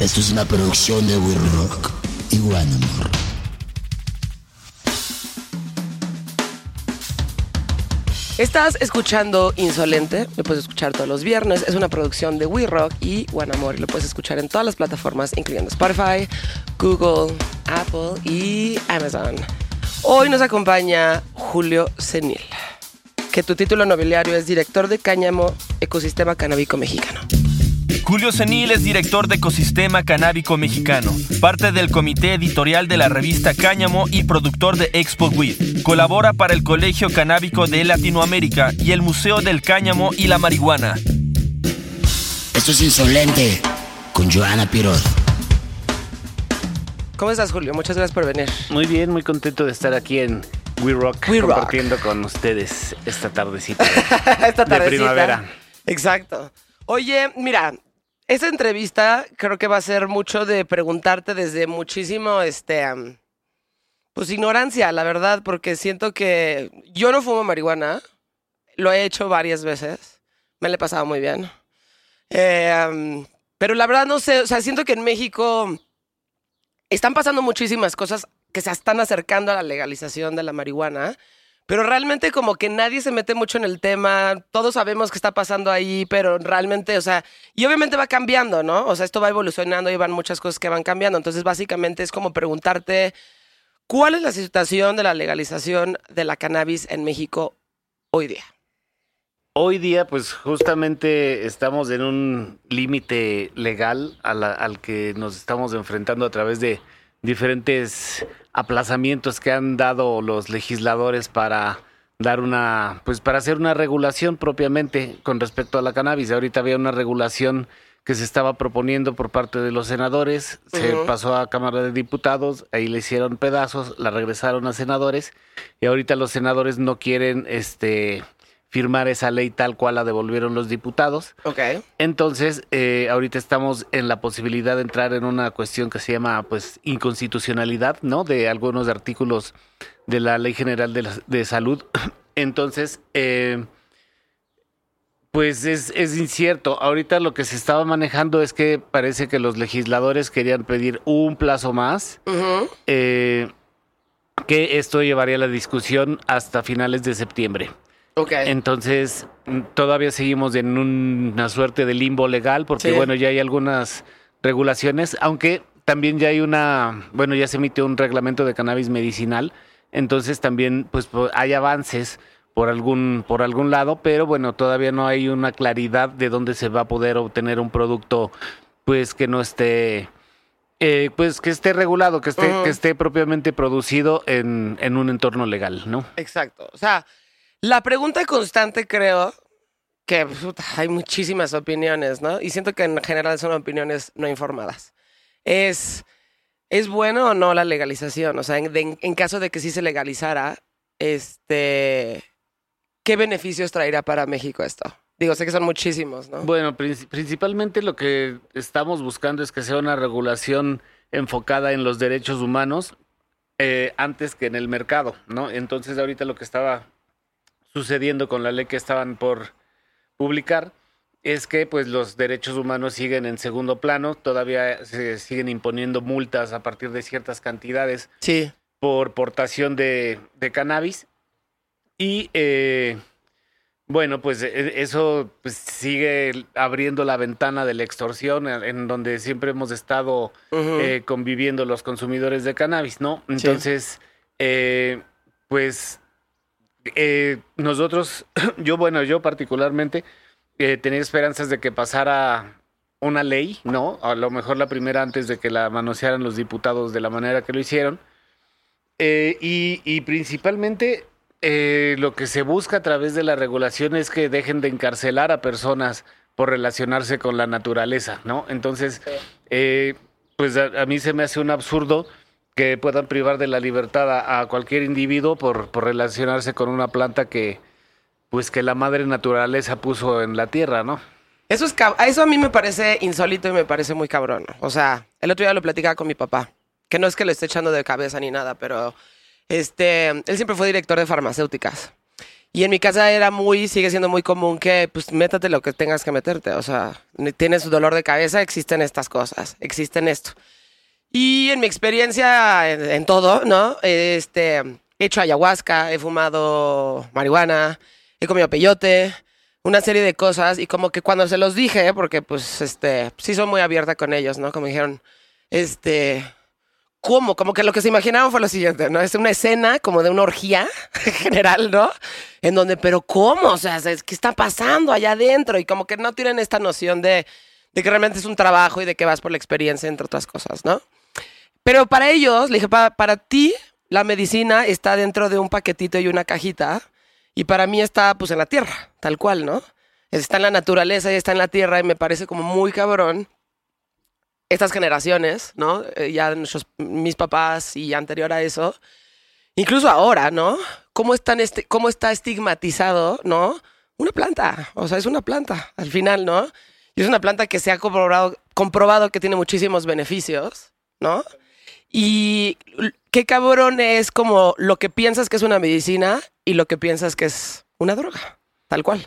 Esto es una producción de We Rock y Guanamor. Estás escuchando Insolente, lo puedes escuchar todos los viernes. Es una producción de We Rock y One Amor lo puedes escuchar en todas las plataformas, incluyendo Spotify, Google, Apple y Amazon. Hoy nos acompaña Julio Senil, que tu título nobiliario es director de Cáñamo Ecosistema Canábico Mexicano. Julio Senil es director de Ecosistema Canábico Mexicano, parte del comité editorial de la revista Cáñamo y productor de Expo Weed. Colabora para el Colegio Canábico de Latinoamérica y el Museo del Cáñamo y la Marihuana. Esto es Insolente con Joana Pirot. ¿Cómo estás, Julio? Muchas gracias por venir. Muy bien, muy contento de estar aquí en We Rock We Rock. compartiendo con ustedes esta tardecita Esta de tardecita. primavera. Exacto. Oye, mira, esta entrevista creo que va a ser mucho de preguntarte desde muchísimo, este, pues ignorancia, la verdad, porque siento que yo no fumo marihuana, lo he hecho varias veces, me le he pasado muy bien. Eh, pero la verdad no sé, o sea, siento que en México están pasando muchísimas cosas que se están acercando a la legalización de la marihuana. Pero realmente como que nadie se mete mucho en el tema, todos sabemos qué está pasando ahí, pero realmente, o sea, y obviamente va cambiando, ¿no? O sea, esto va evolucionando y van muchas cosas que van cambiando. Entonces, básicamente es como preguntarte, ¿cuál es la situación de la legalización de la cannabis en México hoy día? Hoy día, pues justamente estamos en un límite legal a la- al que nos estamos enfrentando a través de diferentes aplazamientos que han dado los legisladores para dar una, pues para hacer una regulación propiamente con respecto a la cannabis. Ahorita había una regulación que se estaba proponiendo por parte de los senadores, se pasó a Cámara de Diputados, ahí le hicieron pedazos, la regresaron a senadores y ahorita los senadores no quieren este firmar esa ley tal cual la devolvieron los diputados. Ok. Entonces, eh, ahorita estamos en la posibilidad de entrar en una cuestión que se llama, pues, inconstitucionalidad, ¿no? De algunos artículos de la Ley General de, la- de Salud. Entonces, eh, pues es, es incierto. Ahorita lo que se estaba manejando es que parece que los legisladores querían pedir un plazo más, eh, que esto llevaría la discusión hasta finales de septiembre. Entonces, mm, todavía seguimos en un- una suerte de limbo legal, porque Sí. bueno, ya hay algunas regulaciones, aunque también ya hay una, bueno, ya se emitió un reglamento de cannabis medicinal, entonces también pues hay avances por algún, por algún lado, pero bueno, todavía no hay una claridad de dónde se va a poder obtener un producto pues que no esté eh, pues que esté regulado, que esté, que esté propiamente producido en, en un entorno legal, ¿no? Exacto. O sea, la pregunta constante creo que hay muchísimas opiniones, ¿no? Y siento que en general son opiniones no informadas. Es, ¿es bueno o no la legalización? O sea, en, caso de que sí se legalizara, este, ¿qué beneficios traería para México esto? Digo, sé que son muchísimos, ¿no? Bueno, princi- principalmente lo que estamos buscando es que sea una regulación enfocada en los derechos humanos eh, antes que en el mercado, ¿no? Entonces ahorita lo que estaba sucediendo con la ley que estaban por publicar es que pues los derechos humanos siguen en segundo plano, todavía se siguen imponiendo multas a partir de ciertas cantidades Sí. por portación de, de cannabis. Y eh, bueno, pues e- eso pues, sigue abriendo la ventana de la extorsión en, en donde siempre hemos estado eh, conviviendo los consumidores de cannabis, ¿no? Entonces, eh, pues eh, nosotros, yo bueno, yo particularmente eh, tenía esperanzas de que pasara una ley, ¿no? A lo mejor la primera antes de que la manosearan los diputados de la manera que lo hicieron. Eh, y, y principalmente lo que se busca a través de la regulación es que dejen de encarcelar a personas por relacionarse con la naturaleza, ¿no? Entonces, pues a, a mí se me hace un absurdo que puedan privar de la libertad a, cualquier individuo por, por relacionarse con una planta que, pues que la madre naturaleza puso en la tierra, ¿no? Eso, es eso a mí me parece insólito y me parece muy cabrón. O sea, el otro día lo platicaba con mi papá, que no es que le esté echando de cabeza ni nada, pero este, él siempre fue director de farmacéuticas. Y en mi casa era muy, sigue siendo muy común que, pues, métate lo que tengas que meterte. O sea, tienes dolor de cabeza, existen estas cosas, existen esto. Y en mi experiencia en, todo, ¿no? Este, he hecho ayahuasca, he fumado marihuana, he comido peyote, una serie de cosas. Y como que cuando se los dije, porque, pues, este, sí soy muy abierta con ellos, ¿no? Como dijeron, este, ¿Cómo? Como que lo que se imaginaron fue lo siguiente, ¿no? Es una escena como de una orgía general, ¿no? En donde, pero ¿cómo? O sea, ¿qué está pasando allá adentro? Y como que no tienen esta noción de que realmente es un trabajo y de que vas por la experiencia, entre otras cosas, ¿no? Pero para ellos, le dije, para, para ti, la medicina está dentro de un paquetito y una cajita. Y para mí está, pues, en la tierra, tal cual, ¿no? Está en la naturaleza y está en la tierra y me parece como muy cabrón estas generaciones, ¿no? Eh, ya nuestros, mis papás y anterior a eso, incluso ahora, ¿no? ¿Cómo, están este, ¿Cómo está estigmatizado, ¿no? Una planta, o sea, es una planta al final, ¿no? Y es una planta que se ha comprobado, comprobado que tiene muchísimos beneficios, ¿no? Y qué cabrón es como lo que piensas que es una medicina y lo que piensas que es una droga, tal cual.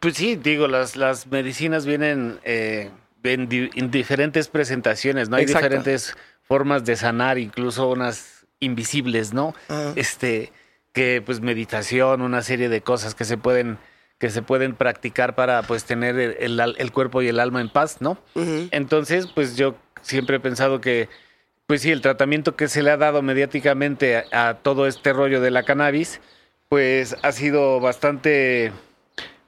Pues sí, digo, las, las medicinas vienen... Eh en, diferentes presentaciones, ¿no? Hay diferentes formas de sanar, incluso unas invisibles, ¿no? Este, que pues meditación, una serie de cosas que se pueden que se pueden practicar para pues tener el, el, cuerpo y el alma en paz, ¿no? Entonces, pues yo siempre he pensado que, pues sí, el tratamiento que se le ha dado mediáticamente a, a todo este rollo de la cannabis, pues ha sido bastante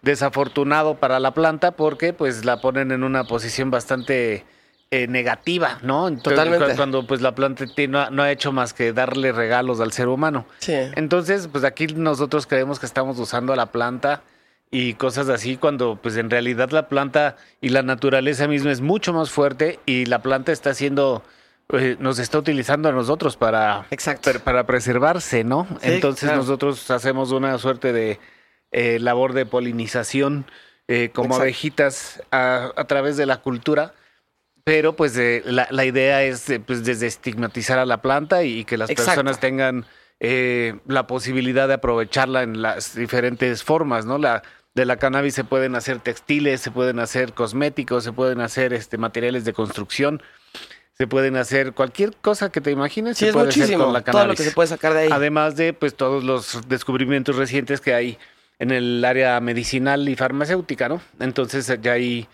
desafortunado para la planta porque pues la ponen en una posición bastante eh, negativa, ¿no? Totalmente. Cuando pues la planta no, no, ha hecho más que darle regalos al ser humano. Sí. Entonces, pues aquí nosotros creemos que estamos usando a la planta y cosas así cuando pues en realidad la planta y la naturaleza misma es mucho más fuerte y la planta está haciendo eh, nos está utilizando a nosotros para, para preservarse, ¿no? Entonces nosotros hacemos una suerte de eh, labor de polinización eh, como abejitas a, través de la cultura. Pero pues la, la, idea es pues desestigmatizar a la planta y, que las personas tengan la posibilidad de aprovecharla en las diferentes formas, ¿no? La, de la cannabis se pueden hacer textiles, se pueden hacer cosméticos, se pueden hacer este, materiales de construcción se pueden hacer cualquier cosa que te imagines. Sí, se es puede muchísimo, con la todo lo que se puede sacar de ahí. Además de pues todos los descubrimientos recientes que hay en el área medicinal y farmacéutica, ¿no? Entonces ya hay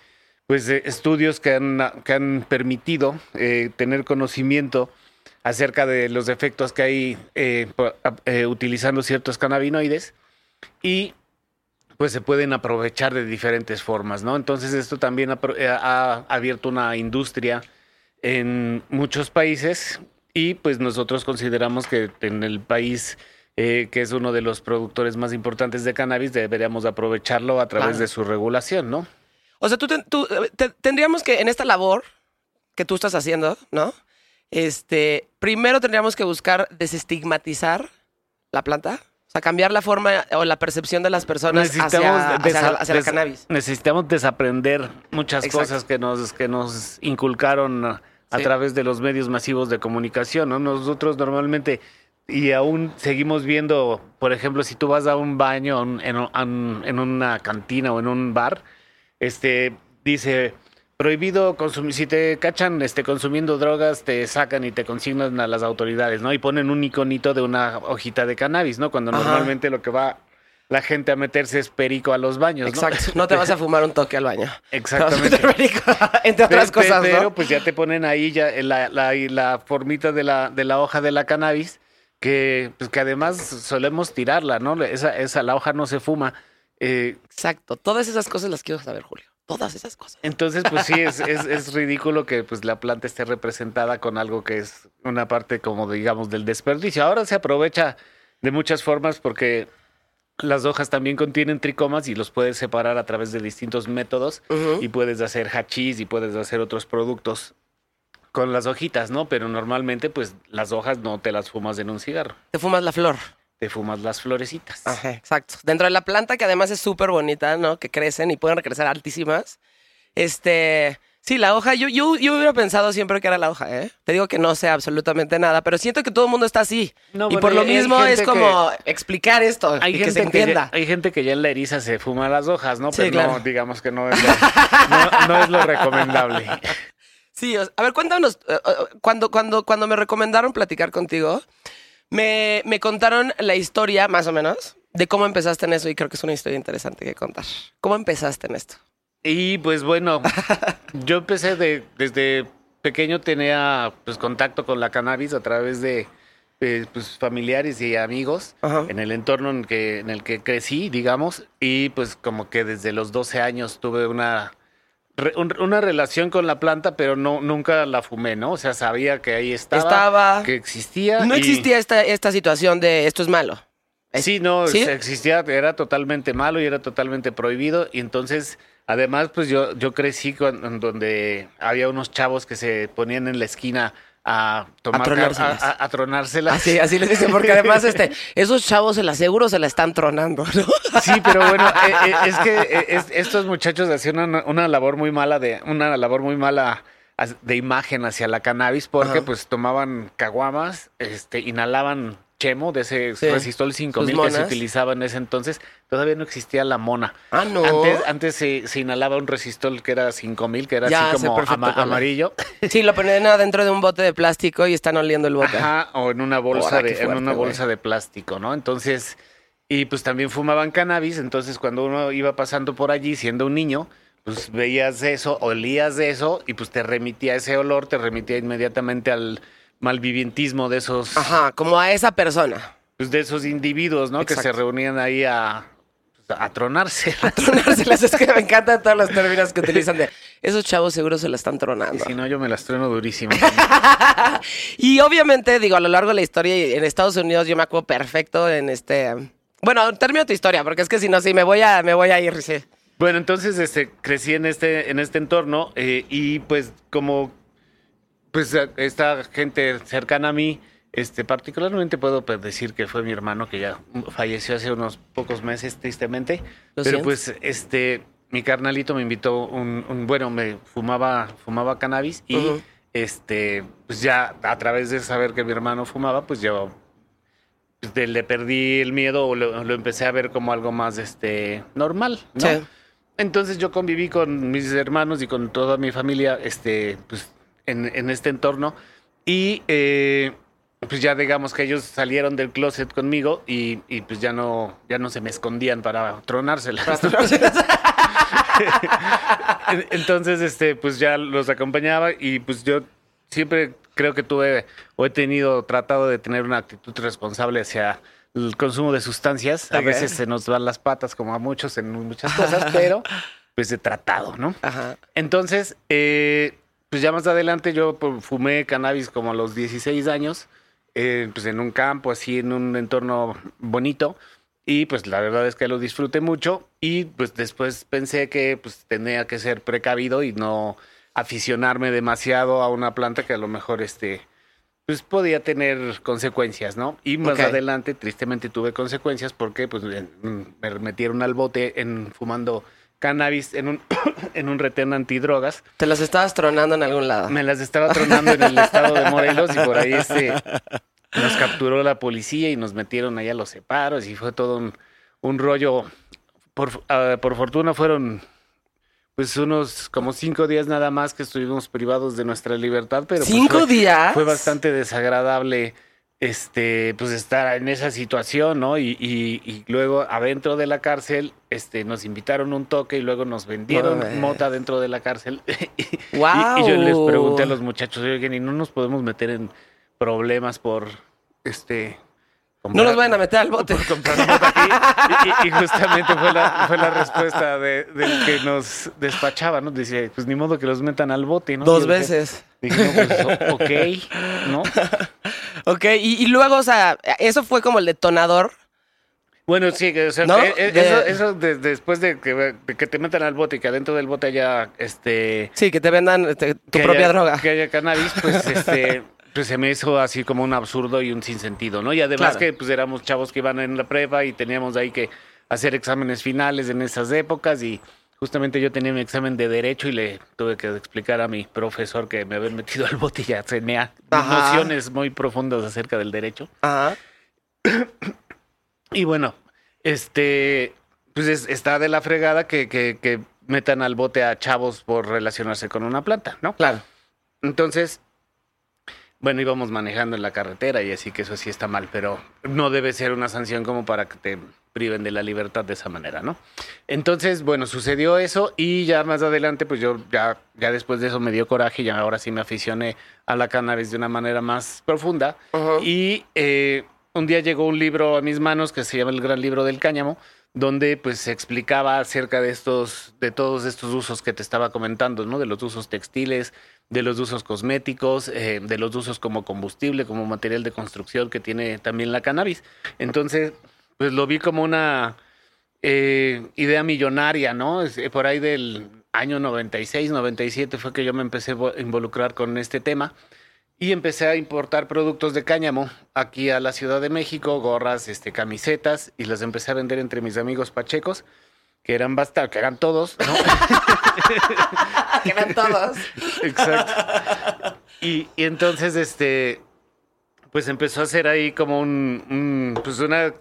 pues eh, estudios que han, que han permitido eh, tener conocimiento acerca de los efectos que hay eh, utilizando ciertos cannabinoides y pues se pueden aprovechar de diferentes formas, ¿no? Entonces esto también ha, ha abierto una industria en muchos países y pues nosotros consideramos que en el país eh, que es uno de los productores más importantes de cannabis, deberíamos aprovecharlo a través de su regulación, ¿no? O sea, tú, tendríamos que, en esta labor que tú estás haciendo, ¿no? Este, primero tendríamos que buscar desestigmatizar la planta. O sea, cambiar la forma o la percepción de las personas hacia, hacia, la cannabis. Necesitamos desaprender muchas cosas que nos, que nos inculcaron a través de los medios masivos de comunicación, ¿no? Nosotros normalmente y aún seguimos viendo, por ejemplo, si tú vas a un baño en, en, una cantina o en un bar, este dice prohibido consumir, si te cachan este, consumiendo drogas, te sacan y te consignan a las autoridades, ¿no? Y ponen un iconito de una hojita de cannabis, ¿no? Cuando normalmente lo que va la gente a meterse es perico a los baños, ¿no? Exacto. No te vas a fumar un toque al baño. Exactamente. entre otras cosas, Pero pues ya te ponen ahí ya la, la, la formita de la, de la hoja de la cannabis que, pues, que además solemos tirarla, ¿no? Esa, esa, la hoja no se fuma. Eh, Exacto, todas esas cosas las quiero saber, Julio. Todas esas cosas. Entonces, pues sí, es, es, es, ridículo que pues, la planta esté representada con algo que es una parte como, digamos, del desperdicio. Ahora se aprovecha de muchas formas porque las hojas también contienen tricomas y los puedes separar a través de distintos métodos y puedes hacer hachís y puedes hacer otros productos con las hojitas, ¿no? Pero normalmente, pues, las hojas no te las fumas en un cigarro. Te fumas la flor. Te fumas las florecitas. Ajá, exacto. Dentro de la planta, que además es súper bonita, ¿no? Que crecen y pueden crecer altísimas. Este, Sí, la hoja, yo, yo, yo hubiera pensado siempre que era la hoja, ¿eh? Te digo que no sé absolutamente nada, pero siento que todo el mundo está así. No, y bueno, por lo hay- hay mismo es gente como explicar esto Hay y que se que, entienda. ya, hay gente que ya en la eriza se fuma las hojas, ¿no? Sí, Pero claro. no, digamos que no es lo, no, no es lo recomendable. Sí, o- a ver, cuéntanos, eh, eh, cuando, cuando, cuando me recomendaron platicar contigo, me, me contaron la historia, más o menos, de cómo empezaste en eso y creo que es una historia interesante que contar. ¿Cómo empezaste en esto? Y pues bueno, yo empecé de, desde pequeño tenía pues contacto con la cannabis a través de eh, pues, familiares y amigos Ajá. en el entorno en, que, en el que crecí, digamos, y pues como que desde los 12 años tuve una, re- un- una relación con la planta, pero no nunca la fumé, ¿no? O sea, sabía que ahí estaba, Estaba- que existía. No y- existía esta, esta situación de esto es malo. Sí, no, ¿Sí? existía, era totalmente malo y era totalmente prohibido. Y entonces, además, pues yo, yo crecí con, donde había unos chavos que se ponían en la esquina a tomar car- tronárselas. a, a- a tronárselas. Así, así les dicen, porque además este, esos chavos se la seguro se la están tronando, ¿no? Sí, pero bueno, eh, eh, es que eh, es- estos muchachos hacían una, una labor muy mala de, una labor muy mala de imagen hacia la cannabis, porque Ajá. pues tomaban caguamas, este, inhalaban chemo de ese Sí. resistol 5000 Sus que se utilizaba en ese entonces, todavía no existía la mona. Ah, no. Antes, antes se, se inhalaba un resistol que era 5000, que era Ya así como ama- amarillo. Sí, lo ponen adentro de un bote de plástico y están oliendo el bote. Ajá, o en una bolsa de, en una bolsa de plástico, ¿no? Entonces, y pues también fumaban cannabis, entonces cuando uno iba pasando por allí siendo un niño, pues veías eso, olías de eso y pues te remitía ese olor, te remitía inmediatamente al malvivientismo de esos Ajá, como a esa persona. pues, de esos individuos, ¿no? Que se reunían ahí a pues, a tronarse. Tronárselas, es que me encantan todos los términos que utilizan de esos chavos seguro se la están Y tronando. si no, yo me las trueno durísimo. Y obviamente, digo, a lo largo de la historia y en Estados Unidos yo me acuerdo perfecto en este... Bueno, termino tu historia, porque es que si no, sí, me voy a, me voy a ir, sí. Bueno, entonces este, crecí en este, en este entorno eh, y pues como pues a- esta gente cercana a mí, este, particularmente puedo pues, decir que fue mi hermano que ya falleció hace unos pocos meses tristemente, pero pues este mi carnalito me invitó un, un- bueno, me fumaba fumaba cannabis y este pues ya a través de saber que mi hermano fumaba, pues yo pues, de- le perdí el miedo o lo, lo empecé a ver como algo más este normal, ¿no? Sí. Entonces yo conviví con mis hermanos y con toda mi familia este, pues, en, en este entorno. Y eh, pues ya digamos que ellos salieron del closet conmigo y, y, pues ya no, ya no se me escondían para tronárselas. En- Entonces, este, pues ya los acompañaba y pues yo siempre creo que tuve o he tenido, tratado de tener una actitud responsable hacia el consumo de sustancias. A Ok. veces se nos van las patas como a muchos en muchas cosas, pero pues he tratado, ¿no? Ajá. Entonces, eh, pues ya más adelante yo pues, fumé cannabis como a los 16 años, eh, pues en un campo, así, en un entorno bonito. Y pues la verdad es que lo disfruté mucho y pues después pensé que pues tenía que ser precavido y no aficionarme demasiado a una planta que a lo mejor este pues podía tener consecuencias, ¿no? Y más Ok. adelante tristemente tuve consecuencias porque pues me metieron al bote en fumando cannabis en un en un retén antidrogas. Te las estabas tronando en algún lado. Me las estaba tronando en el estado de Morelos y por ahí este, nos capturó la policía y nos metieron allá a los separos y fue todo un, un rollo. Por, ah, por fortuna fueron pues unos como cinco días nada más que estuvimos privados de nuestra libertad, pero pues, ¿Cinco fue- días? fue bastante desagradable este pues estar en esa situación, ¿no? Y, y- y luego adentro de la cárcel este nos invitaron un toque y luego nos vendieron mota dentro de la cárcel. y, ¡Guau! y yo les pregunté a los muchachos, oigan, ¿y no nos podemos meter en problemas por este No nos vayan a meter al bote. por comprar mota aquí? Y, y- y justamente fue la, fue la respuesta de- del que nos despachaba, ¿no? Decía, pues ni modo que los metan al bote, ¿no? Dos Y veces. Dije, no, pues, ok, ¿no? Ok, y, luego, o sea, eso fue como el detonador. Bueno, sí, o sea, ¿No? eh, eh, De- eso, eso de- después de que, que te metan al bote y que adentro del bote haya este Sí, que te vendan este, tu propia haya- droga. Que haya cannabis, pues este pues se me hizo así como un absurdo y un sinsentido, ¿no? Y además Claro. que pues éramos chavos que iban en la prepa y teníamos ahí que hacer exámenes finales en esas épocas y justamente yo tenía mi examen de derecho y le tuve que explicar a mi profesor que me habían metido al bote y ya tenía Ajá. nociones muy profundas acerca del derecho. Ajá. Y bueno, este, pues es- está de la fregada que, que, que metan al bote a chavos por relacionarse con una planta, ¿no? Claro. Entonces, bueno, íbamos manejando en la carretera y así que eso sí está mal, pero no debe ser una sanción como para que te priven de la libertad de esa manera, ¿no? Entonces, bueno, sucedió eso y ya más adelante, pues yo ya, ya después de eso me dio coraje y ahora sí me aficioné a la cannabis de una manera más profunda. Y eh, un día llegó un libro a mis manos que se llama El Gran Libro del Cáñamo, donde pues se explicaba acerca de estos, de todos estos usos que te estaba comentando, ¿no? De los usos textiles, de los usos cosméticos, eh, de los usos como combustible, como material de construcción que tiene también la cannabis. Entonces, pues lo vi como una eh, idea millonaria, ¿no? Eh, Por ahí del año 96, 97 fue que yo me empecé a vo- involucrar con este tema y empecé a importar productos de cáñamo aquí a la Ciudad de México, gorras, este, camisetas y las empecé a vender entre mis amigos pachecos, que eran bastante, que eran todos, ¿no? que eran todos. Exacto. Y, y entonces, este, pues empezó a ser ahí como un, un, pues una,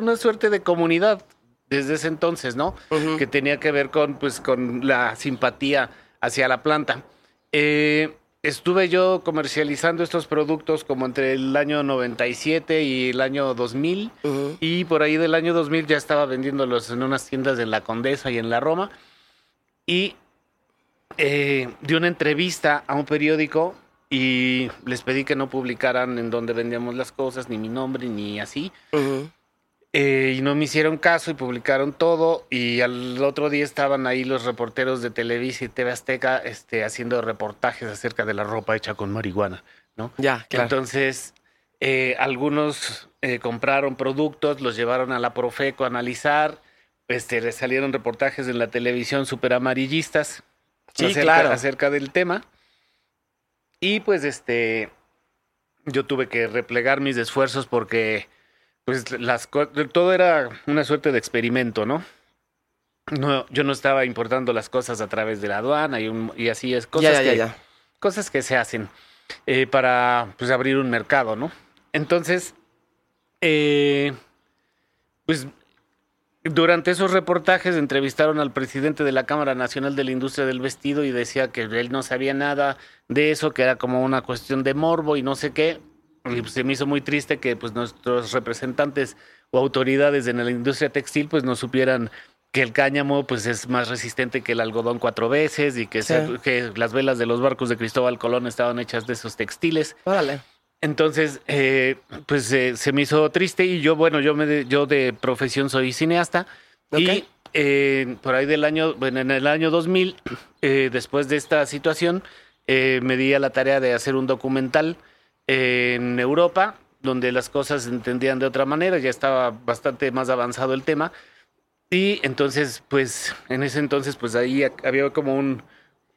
una suerte de comunidad desde ese entonces, ¿no? Ujú. Que tenía que ver con, pues, con la simpatía hacia la planta. Eh, estuve yo comercializando estos productos como entre el año 97 y el año 2000. Ujú. Y por ahí del año 2000 ya estaba vendiéndolos en unas tiendas de la Condesa y en la Roma. Y eh, di una entrevista a un periódico y les pedí que no publicaran en dónde vendíamos las cosas, ni mi nombre, ni así. Eh, y no me hicieron caso y publicaron todo. Y al otro día estaban ahí los reporteros de Televisa y TV Azteca este, haciendo reportajes acerca de la ropa hecha con marihuana, ¿no? Ya, claro. Entonces, eh, algunos eh, compraron productos, los llevaron a la Profeco a analizar. Este, salieron reportajes en la televisión súper amarillistas Sí, acerca, claro. acerca del tema. Y pues este, yo tuve que replegar mis esfuerzos porque pues las todo era una suerte de experimento, ¿no? No, yo no estaba importando las cosas a través de la aduana y, un- y así es cosas ya, ya, que, ya, ya. cosas que se hacen eh, para pues, abrir un mercado, ¿no? Entonces, eh, pues durante esos reportajes entrevistaron al presidente de la Cámara Nacional de la Industria del Vestido y decía que él no sabía nada de eso, que era como una cuestión de morbo y no sé qué. Y pues, se me hizo muy triste que pues nuestros representantes o autoridades en la industria textil pues no supieran que el cáñamo pues es más resistente que el algodón cuatro veces y que, Sí. se- que las velas de los barcos de Cristóbal Colón estaban hechas de esos textiles. Órale. Entonces, eh, pues eh, se me hizo triste y yo, bueno, yo, me de, yo de profesión soy cineasta Ok. y eh, por ahí del año, bueno, en el año 2000, eh, después de esta situación, me di a la tarea de hacer un documental en Europa donde las cosas se entendían de otra manera, ya estaba bastante más avanzado el tema y entonces, pues, en ese entonces, pues ahí ha- había como un,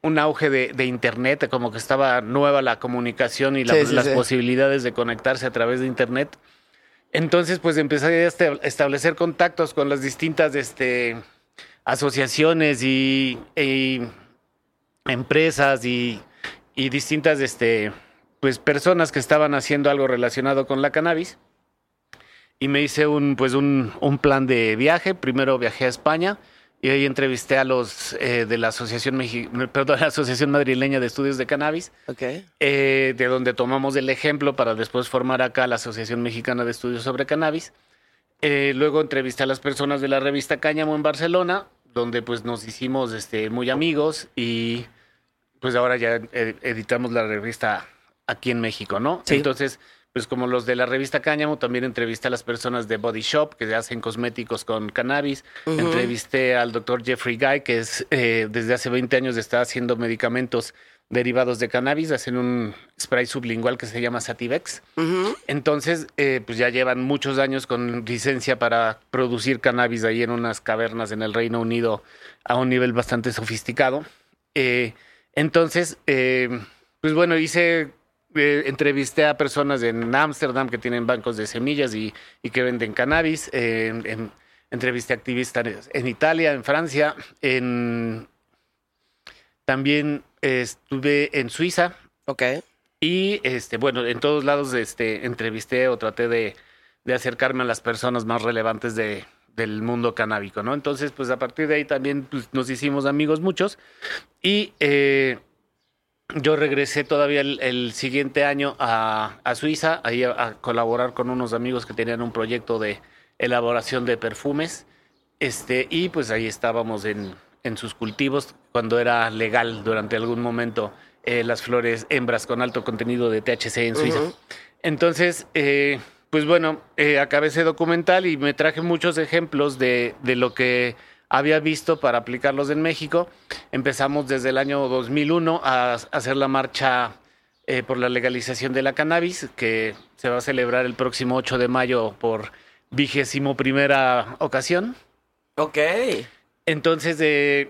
un auge de, de internet, como que estaba nueva la comunicación y la- Sí, sí, las sí. posibilidades de conectarse a través de internet. Entonces, pues empecé a este- establecer contactos con las distintas este, asociaciones y, y empresas y, y distintas este, pues, personas que estaban haciendo algo relacionado con la cannabis. Y me hice un, pues un, un plan de viaje. Primero viajé a España y ahí entrevisté a los eh, de la Asociación, Mexi- perdón, la Asociación Madrileña de Estudios de Cannabis eh, de donde tomamos el ejemplo para después formar acá la Asociación Mexicana de Estudios sobre Cannabis. Eh, luego entrevisté a las personas de la revista Cáñamo en Barcelona, donde pues nos hicimos este, muy amigos y pues ahora ya editamos la revista aquí en México, ¿no? Sí. Entonces, pues como los de la revista Cáñamo, también entrevisté a las personas de Body Shop, que hacen cosméticos con cannabis. Entrevisté al doctor Jeffrey Guy, que es eh, desde hace 20 años está haciendo medicamentos derivados de cannabis, hacen un spray sublingual que se llama Sativex. Entonces, eh, pues ya llevan muchos años con licencia para producir cannabis ahí en unas cavernas en el Reino Unido a un nivel bastante sofisticado. Eh, entonces, eh, pues bueno, hice, eh, entrevisté a personas en Ámsterdam que tienen bancos de semillas y, y que venden cannabis. eh, en- entrevisté activistas en Italia, en Francia, en también estuve en Suiza. Ok. Y este, bueno, en todos lados este, entrevisté o traté de, de acercarme a las personas más relevantes de, del mundo canábico, ¿no? Entonces, pues a partir de ahí también pues, nos hicimos amigos muchos. Y eh, yo regresé todavía el, siguiente año a, a Suiza, ahí a, colaborar con unos amigos que tenían un proyecto de elaboración de perfumes. Este, y pues ahí estábamos en, en sus cultivos cuando era legal durante algún momento eh, las flores hembras con alto contenido de THC en Suiza. Entonces, eh, pues bueno, eh, acabé ese documental y me traje muchos ejemplos de, de, lo que había visto para aplicarlos en México. Empezamos desde el año 2001 a hacer la marcha eh, por la legalización de la cannabis, que se va a celebrar el próximo 8 de mayo por vigésimo primera ocasión. Ok. Entonces, eh,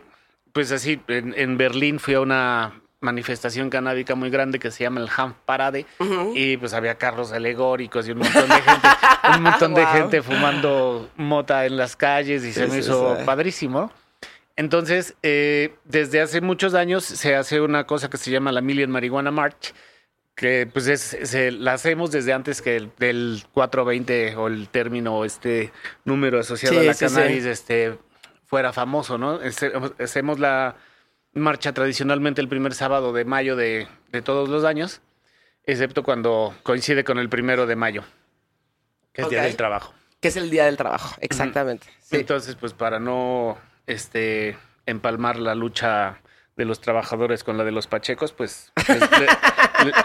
pues así, en, en Berlín fui a una manifestación canábica muy grande que se llama el Hanf Parade. Y pues había carros alegóricos y un montón de gente, un montón de gente fumando mota en las calles y se me hizo padrísimo. Entonces, eh, desde hace muchos años se hace una cosa que se llama la Million Marihuana March, que pues es, se, la hacemos desde antes que el, del 420 o el término, este número asociado a la cannabis, este fuera famoso, ¿no? Este, hacemos la marcha tradicionalmente el primer sábado de mayo de, todos los años, excepto cuando coincide con el primero de mayo, que es el Día del Trabajo. Que es el Día del Trabajo, exactamente. Entonces, pues para no este, empalmar la lucha de los trabajadores con la de los pachecos, pues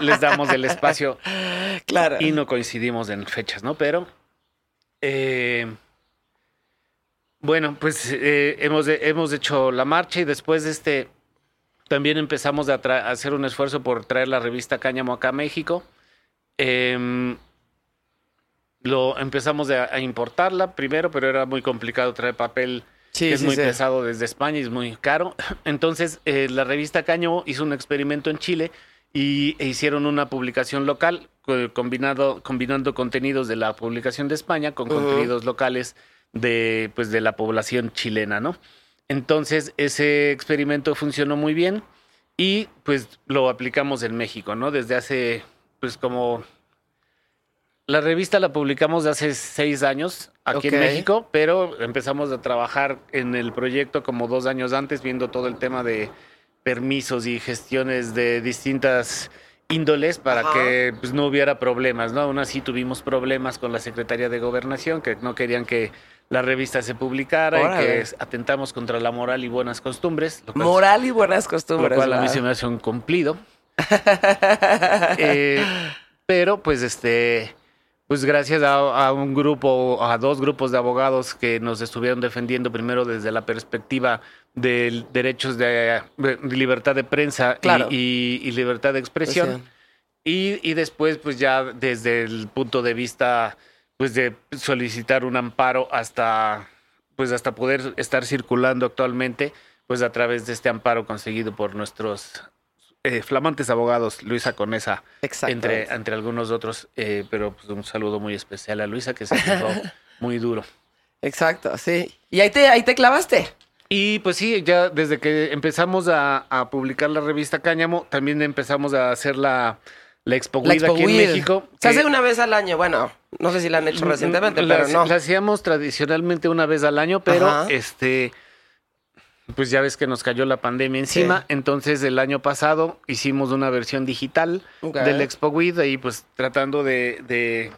les, damos el espacio. Claro. Y no coincidimos en fechas, ¿no? Pero... Eh, bueno, pues eh, hemos, hemos hecho la marcha y después de este también empezamos a, hacer un esfuerzo por traer la revista Cáñamo acá a México. Em, lo empezamos a, importarla primero, pero era muy complicado traer papel. es muy pesado desde España y es muy caro. Entonces, eh, la revista Cáñamo hizo un experimento en Chile y e hicieron una publicación local combinado, combinando contenidos de la publicación de España con contenidos locales de, pues, de la población chilena, ¿no? Entonces, ese experimento funcionó muy bien y pues lo aplicamos en México, ¿no? Desde hace, pues como... La revista la publicamos de hace seis años aquí en México, pero empezamos a trabajar en el proyecto como dos años antes, viendo todo el tema de permisos y gestiones de distintas índoles para que pues, no hubiera problemas, ¿no? Aún así tuvimos problemas con la Secretaría de Gobernación, que no querían que la revista se publicara y que atentamos contra la moral y buenas costumbres. moral y buenas costumbres. Lo cual a mí se me hace un cumplido. Eh, pero pues este, pues gracias a, un grupo, a dos grupos de abogados que nos estuvieron defendiendo primero desde la perspectiva de derechos de, libertad de prensa y, libertad de expresión. Y, y después pues ya desde el punto de vista pues de solicitar un amparo hasta pues hasta poder estar circulando actualmente pues a través de este amparo conseguido por nuestros eh, flamantes abogados Luisa Conesa entre entre algunos otros. Eh, pero pues un saludo muy especial a Luisa que se quedó muy duro. Exacto sí. Y ahí te ahí te clavaste y pues sí, ya desde que empezamos a, a publicar la revista Cáñamo, también empezamos a hacer la, la Expo, aquí en México. Se hace una vez al año, bueno, no sé si la han hecho mm, recientemente, pero no. La hacíamos tradicionalmente una vez al año, pero este, pues ya ves que nos cayó la pandemia encima, entonces el año pasado hicimos una versión digital del Expo With, ahí pues tratando de, de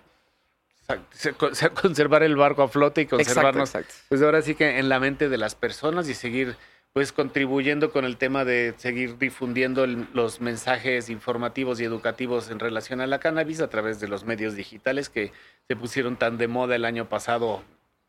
conservar el barco a flote y conservarnos, pues ahora sí que en la mente de las personas y seguir pues contribuyendo con el tema de seguir difundiendo los mensajes informativos y educativos en relación a la cannabis a través de los medios digitales que se pusieron tan de moda el año pasado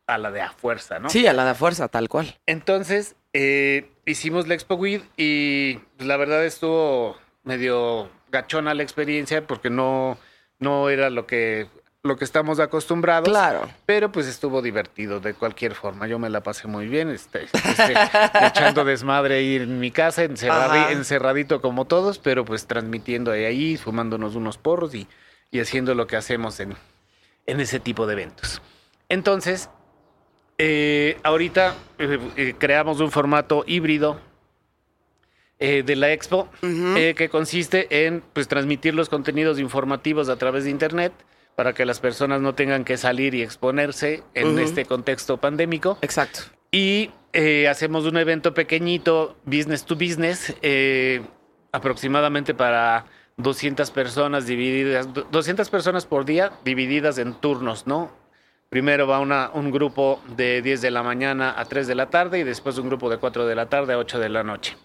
a la de a fuerza, ¿no? Sí, a la de a fuerza, tal cual. Entonces, eh, hicimos la Expo Weed y pues, la verdad estuvo medio gachona la experiencia porque no, no era lo que lo que estamos acostumbrados. Claro. Pero pues estuvo divertido de cualquier forma. Yo me la pasé muy bien, este, este echando desmadre ahí en mi casa, encerradito como todos, pero pues transmitiendo ahí, fumándonos unos porros y, y haciendo lo que hacemos en, en ese tipo de eventos. Entonces, Eh, ahorita eh, eh, creamos un formato híbrido eh, de la expo que consiste en pues, transmitir los contenidos informativos a través de Internet para que las personas no tengan que salir y exponerse en este contexto pandémico. Exacto. Y eh, hacemos un evento pequeñito, business to business, eh, aproximadamente para 200 personas divididas, do- 200 personas por día divididas en turnos, ¿no? Primero va una, un grupo de 10 de la mañana a 3 de la tarde y después un grupo de 4 de la tarde a 8 de la noche.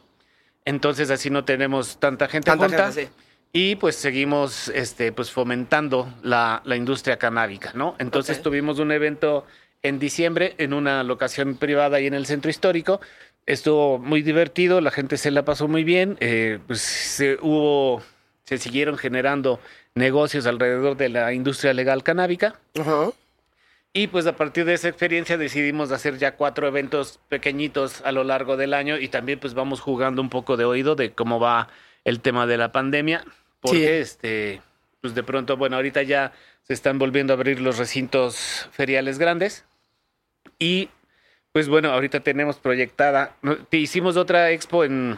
Entonces así no tenemos tanta gente Tanta junta. gente, sí. Y pues seguimos este, pues fomentando la, la industria canábica, ¿no? Entonces tuvimos un evento en diciembre en una locación privada ahí en el centro histórico. Estuvo muy divertido, la gente se la pasó muy bien. eh, pues se hubo, se siguieron generando negocios alrededor de la industria legal canábica. Ajá. Y pues a partir de esa experiencia decidimos hacer ya cuatro eventos pequeñitos a lo largo del año y también pues vamos jugando un poco de oído de cómo va el tema de la pandemia. Porque Sí. este, pues de pronto, bueno, ahorita ya se están volviendo a abrir los recintos feriales grandes. Y pues bueno, ahorita tenemos proyectada, hicimos otra expo en,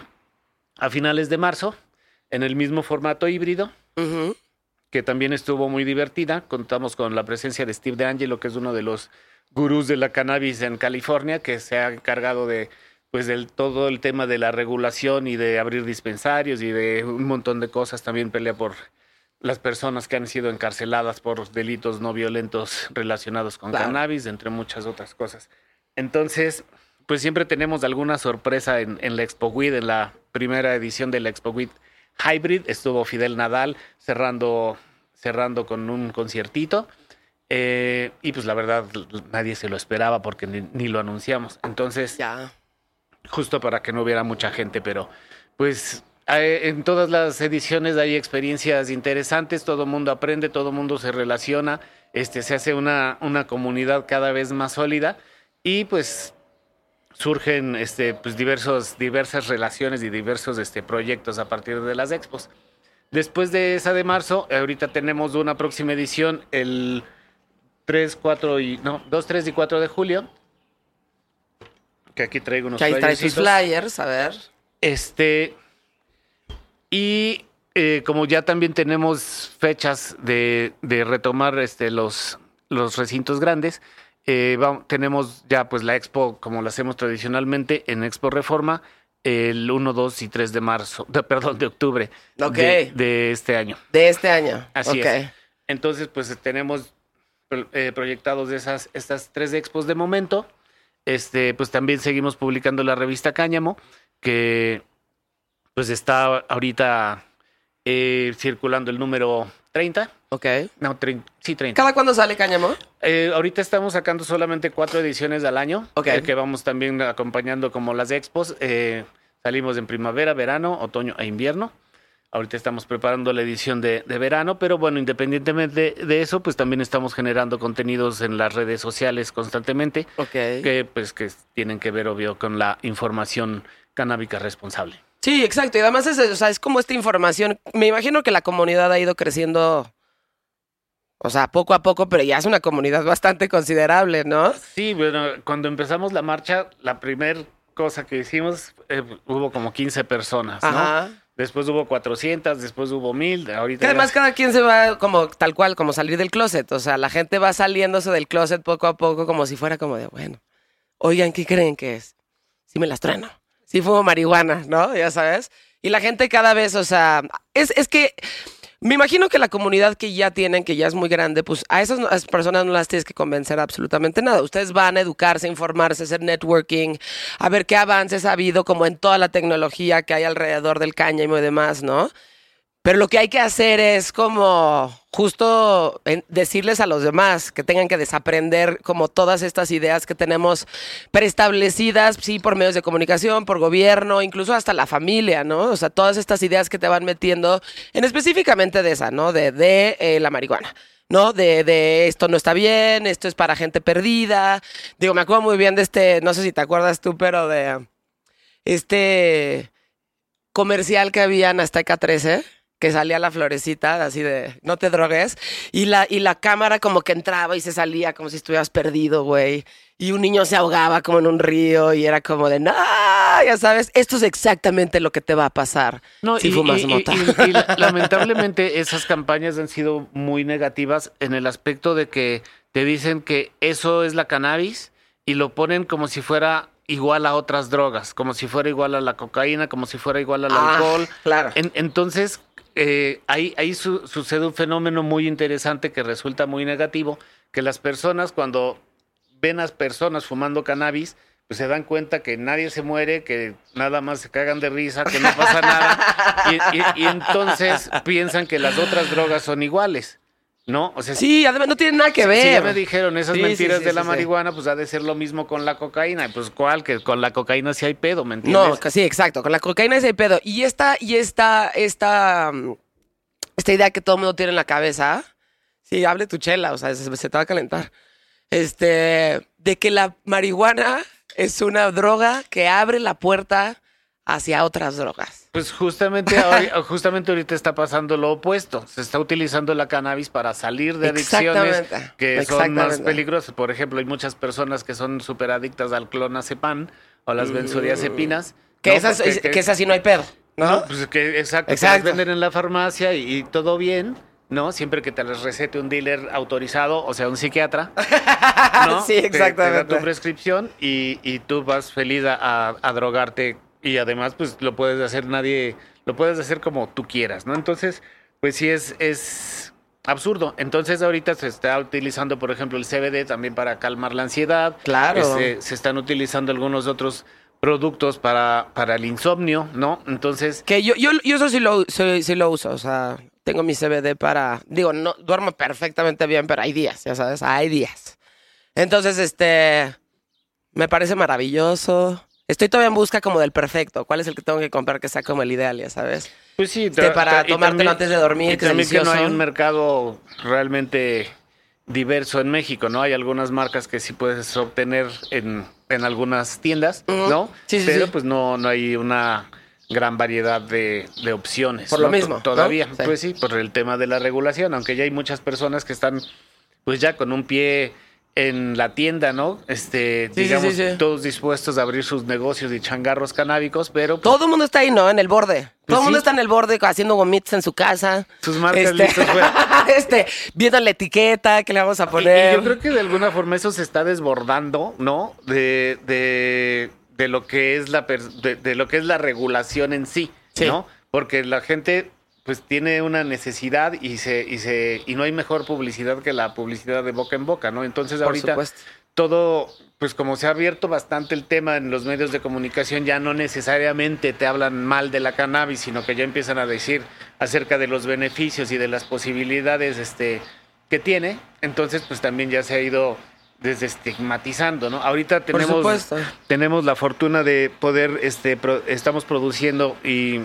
a finales de marzo en el mismo formato híbrido que también estuvo muy divertida. Contamos con la presencia de Steve DeAngelo, que es uno de los gurús de la cannabis en California, que se ha encargado de pues del todo el tema de la regulación y de abrir dispensarios y de un montón de cosas. También pelea por las personas que han sido encarceladas por delitos no violentos relacionados con Claro. cannabis, entre muchas otras cosas. Entonces, pues siempre tenemos alguna sorpresa en, en la Expo Weed, en la primera edición de la Expo Weed Hybrid. Estuvo Fidel Nadal cerrando, cerrando con un conciertito. Eh, y pues la verdad, nadie se lo esperaba porque ni, ni lo anunciamos. Entonces, Ya. Justo para que no hubiera mucha gente, pero pues en todas las ediciones hay experiencias interesantes, todo mundo aprende, todo mundo se relaciona, este, se hace una, una comunidad cada vez más sólida y pues surgen este, pues, diversos, diversas relaciones y diversos este, proyectos a partir de las expos. Después de esa de marzo, ahorita tenemos una próxima edición el 3, 4 y no, 2, 3 y 4 de julio. Que aquí traigo unos Que ahí trae sus flyers, a ver. Este. Y eh, como ya también tenemos fechas de, de retomar este, los, los recintos grandes, eh, tenemos ya pues la expo como lo hacemos tradicionalmente en Expo Reforma el 1, 2 y 3 de marzo, de- perdón, de octubre Ok. de, de este año. De este año. Así es. Entonces, pues tenemos eh, proyectados de esas, estas tres expos de momento. Este, pues también seguimos publicando la revista Cáñamo, que pues está ahorita eh, circulando el número 30. Ok. No, trein- sí, 30. ¿Cada cuándo sale Cáñamo? Eh, ahorita estamos sacando solamente cuatro ediciones al año, Ok. eh, que vamos también acompañando como las expos. Eh, salimos en primavera, verano, otoño e invierno. Ahorita estamos preparando la edición de, de verano, pero bueno, independientemente de, de eso, pues también estamos generando contenidos en las redes sociales constantemente, Ok. que pues que tienen que ver, obvio, con la información canábica responsable. Sí, exacto. Y además es, o sea, es como esta información. Me imagino que la comunidad ha ido creciendo, o sea, poco a poco, pero ya es una comunidad bastante considerable, ¿no? Sí, bueno, cuando empezamos la marcha, la primera cosa que hicimos, eh, hubo como 15 personas, ¿no? Ajá. Después hubo 400, después hubo 1000, ahorita Que además ya- cada quien se va como tal cual, como salir del closet. O sea, la gente va saliéndose del closet poco a poco como si fuera como de, bueno, oigan, ¿qué creen que es? Si me las trueno. Si fumo marihuana, ¿no? Ya sabes. Y la gente cada vez, o sea, es, es que me imagino que la comunidad que ya tienen, que ya es muy grande, pues a esas, personas no las tienes que convencer absolutamente nada. Ustedes van a educarse, informarse, hacer networking, a ver qué avances ha habido como en toda la tecnología que hay alrededor del cáñamo y demás, ¿no? Pero lo que hay que hacer es como justo decirles a los demás que tengan que desaprender como todas estas ideas que tenemos preestablecidas, sí, por medios de comunicación, por gobierno, incluso hasta la familia, ¿no? O sea, todas estas ideas que te van metiendo en específicamente de esa, ¿no? De, de eh, la marihuana. ¿no? De, de esto no está bien, esto es para gente perdida. Digo, me acuerdo muy bien de este, no sé si te acuerdas tú, pero de este comercial que había en Azteca 13, que salía la florecita, así de no te drogues, y la, y la cámara como que entraba y se salía como si estuvieras perdido, güey. Y un niño se ahogaba como en un río y era como de, no, ya sabes, esto es exactamente lo que te va a pasar si y, fumas y- mota. y lamentablemente esas campañas han sido muy negativas en el aspecto de que te dicen que eso es la cannabis y lo ponen como si fuera igual a otras drogas, como si fuera igual a la cocaína, como si fuera igual al Ah, alcohol. claro. En- entonces, eh, ahí, ahí su- sucede un fenómeno muy interesante que resulta muy negativo, que las personas cuando ven a personas fumando cannabis, pues se dan cuenta que nadie se muere, que nada más se cagan de risa, que no pasa nada, y, y- y entonces piensan que las otras drogas son iguales, ¿no? O sea, Sí, además no tiene nada que ver. Si ya me dijeron esas Sí, sí, mentiras sí, de sí, la sí. marihuana, pues ha de ser lo mismo con la cocaína. Pues cuál, que con la cocaína sí hay pedo, ¿me entiendes? No, sí, exacto. Con la cocaína ese pedo. Y esta, y esta, esta, mm, esta idea que todo el mundo tiene en la cabeza, sí, hable tu chela, o sea, se, se te va a calentar. Este, de que la marihuana es una droga que abre la puerta hacia otras drogas. Pues justamente, ahora- justamente ahorita está pasando lo opuesto. Se está utilizando la cannabis para salir de adicciones Exactamente, que son más exactamente. peligrosas. Por ejemplo, hay muchas personas que son súper adictas al clonazepam o las benzodiazepinas. Que, ¿no? esas, Porque- que, esas sí no hay pedo, ¿no? No, pues que exacto, que Exacto. las venden en la farmacia y, y todo bien, ¿no? Siempre que te las recete un dealer autorizado, o sea, un psiquiatra, ¿no? Sí, Te- Te, da exactamente. tu prescripción y, y tú vas feliz a, a- a drogarte y además, pues lo puedes hacer nadie, lo puedes hacer como tú quieras, ¿no? Entonces, pues sí es, es absurdo. Entonces ahorita se está utilizando, por ejemplo, el CBD también para calmar la ansiedad. Claro. Este, se están utilizando algunos otros productos para, para el insomnio, ¿no? Entonces, Que yo, yo, yo eso sí lo, sí, sí lo uso, o sea, tengo mi CBD para, digo, no duermo perfectamente bien, pero hay días, ya sabes, hay días. Entonces, este, me parece maravilloso. Estoy todavía en busca como del perfecto. ¿Cuál es el que tengo que comprar que sea como el ideal, ya sabes? Pues sí, Este, para tomártelo antes de dormir, y que es también que no hay delicioso. un mercado realmente diverso en México, ¿no? Hay algunas marcas que sí puedes obtener en, en algunas tiendas. ¿no? Sí, sí, Pero sí. pues no, no hay una gran variedad de, de opciones. Por lo mismo. Todavía, pues sí, por el tema de la regulación, aunque ya hay muchas personas que están pues ya con un pie en la tienda, ¿no? Este, Sí, digamos, sí, sí. todos dispuestos a abrir sus negocios y changarros canábicos, pero pues, Todo el mundo está ahí, ¿no? En el borde. Todo el mundo está en el borde haciendo gomitas en su casa. sus marcas Este, fuera. este, viendo la etiqueta que le vamos a poner. Y, yo creo que de alguna forma eso se está desbordando, ¿no? De, de, de lo que es la de, de lo que es la regulación en sí, Sí. ¿no? Porque la gente pues tiene una necesidad y se y se y no hay mejor publicidad que la publicidad de boca en boca, ¿no? Entonces Por ahorita supuesto. todo pues como se ha abierto bastante el tema en los medios de comunicación ya no necesariamente te hablan mal de la cannabis, sino que ya empiezan a decir acerca de los beneficios y de las posibilidades este que tiene, entonces pues también ya se ha ido desestigmatizando, ¿no? Ahorita tenemos tenemos la fortuna de poder este pro- estamos produciendo y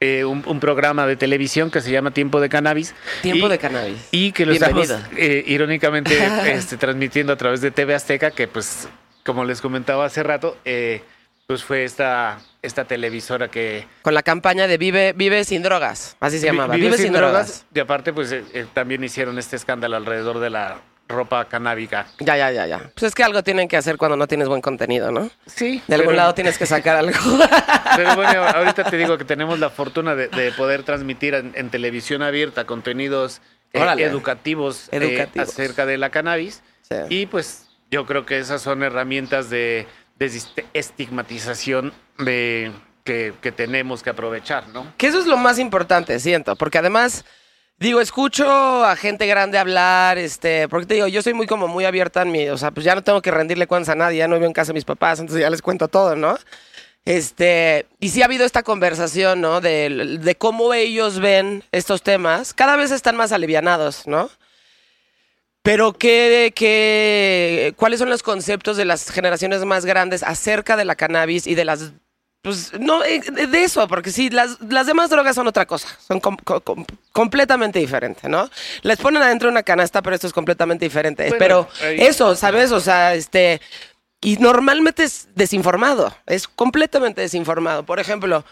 eh, un, un programa de televisión que se llama Tiempo de Cannabis. Tiempo Y- de cannabis. y que lo estamos Bienvenido. eh, irónicamente este, transmitiendo a través de TV Azteca, que pues, como les comentaba hace rato, eh, pues fue esta, esta televisora que... Con la campaña de Vive, Vive sin drogas. Así se llamaba. vi- Vive, sin, drogas. Y aparte, pues eh, eh, también hicieron este escándalo alrededor de la ropa canábica. Ya, ya, ya, ya. Pues es que algo tienen que hacer cuando no tienes buen contenido, ¿no? Sí. De algún pero- lado tienes que sacar algo. Pero bueno, ahorita te digo que tenemos la fortuna de, de poder transmitir en, en televisión abierta contenidos eh, educativos, eh, Educativos. acerca de la cannabis. Sí. Y pues yo creo que esas son herramientas de, estigmatización de, que, que tenemos que aprovechar, ¿no? Que eso es lo más importante, siento, porque además, digo, escucho a gente grande hablar, este, porque te digo, yo soy muy como muy abierta en mi, o sea, pues ya no tengo que rendirle cuentas a nadie, ya no vivo en casa de mis papás, entonces ya les cuento todo, ¿no? Este, y sí ha habido esta conversación, ¿no? De, cómo ellos ven estos temas, cada vez están más alivianados, ¿no? Pero ¿qué, qué, ¿cuáles son los conceptos de las generaciones más grandes acerca de la cannabis y de las... Pues no, eh, de eso, porque sí, las, las demás drogas son otra cosa, son com- com- com- completamente diferentes, ¿no? Les ponen adentro una canasta, pero esto es completamente diferente. Bueno, pero ahí- eso, ¿sabes? O sea, este... Y normalmente es desinformado, es completamente desinformado. Por ejemplo,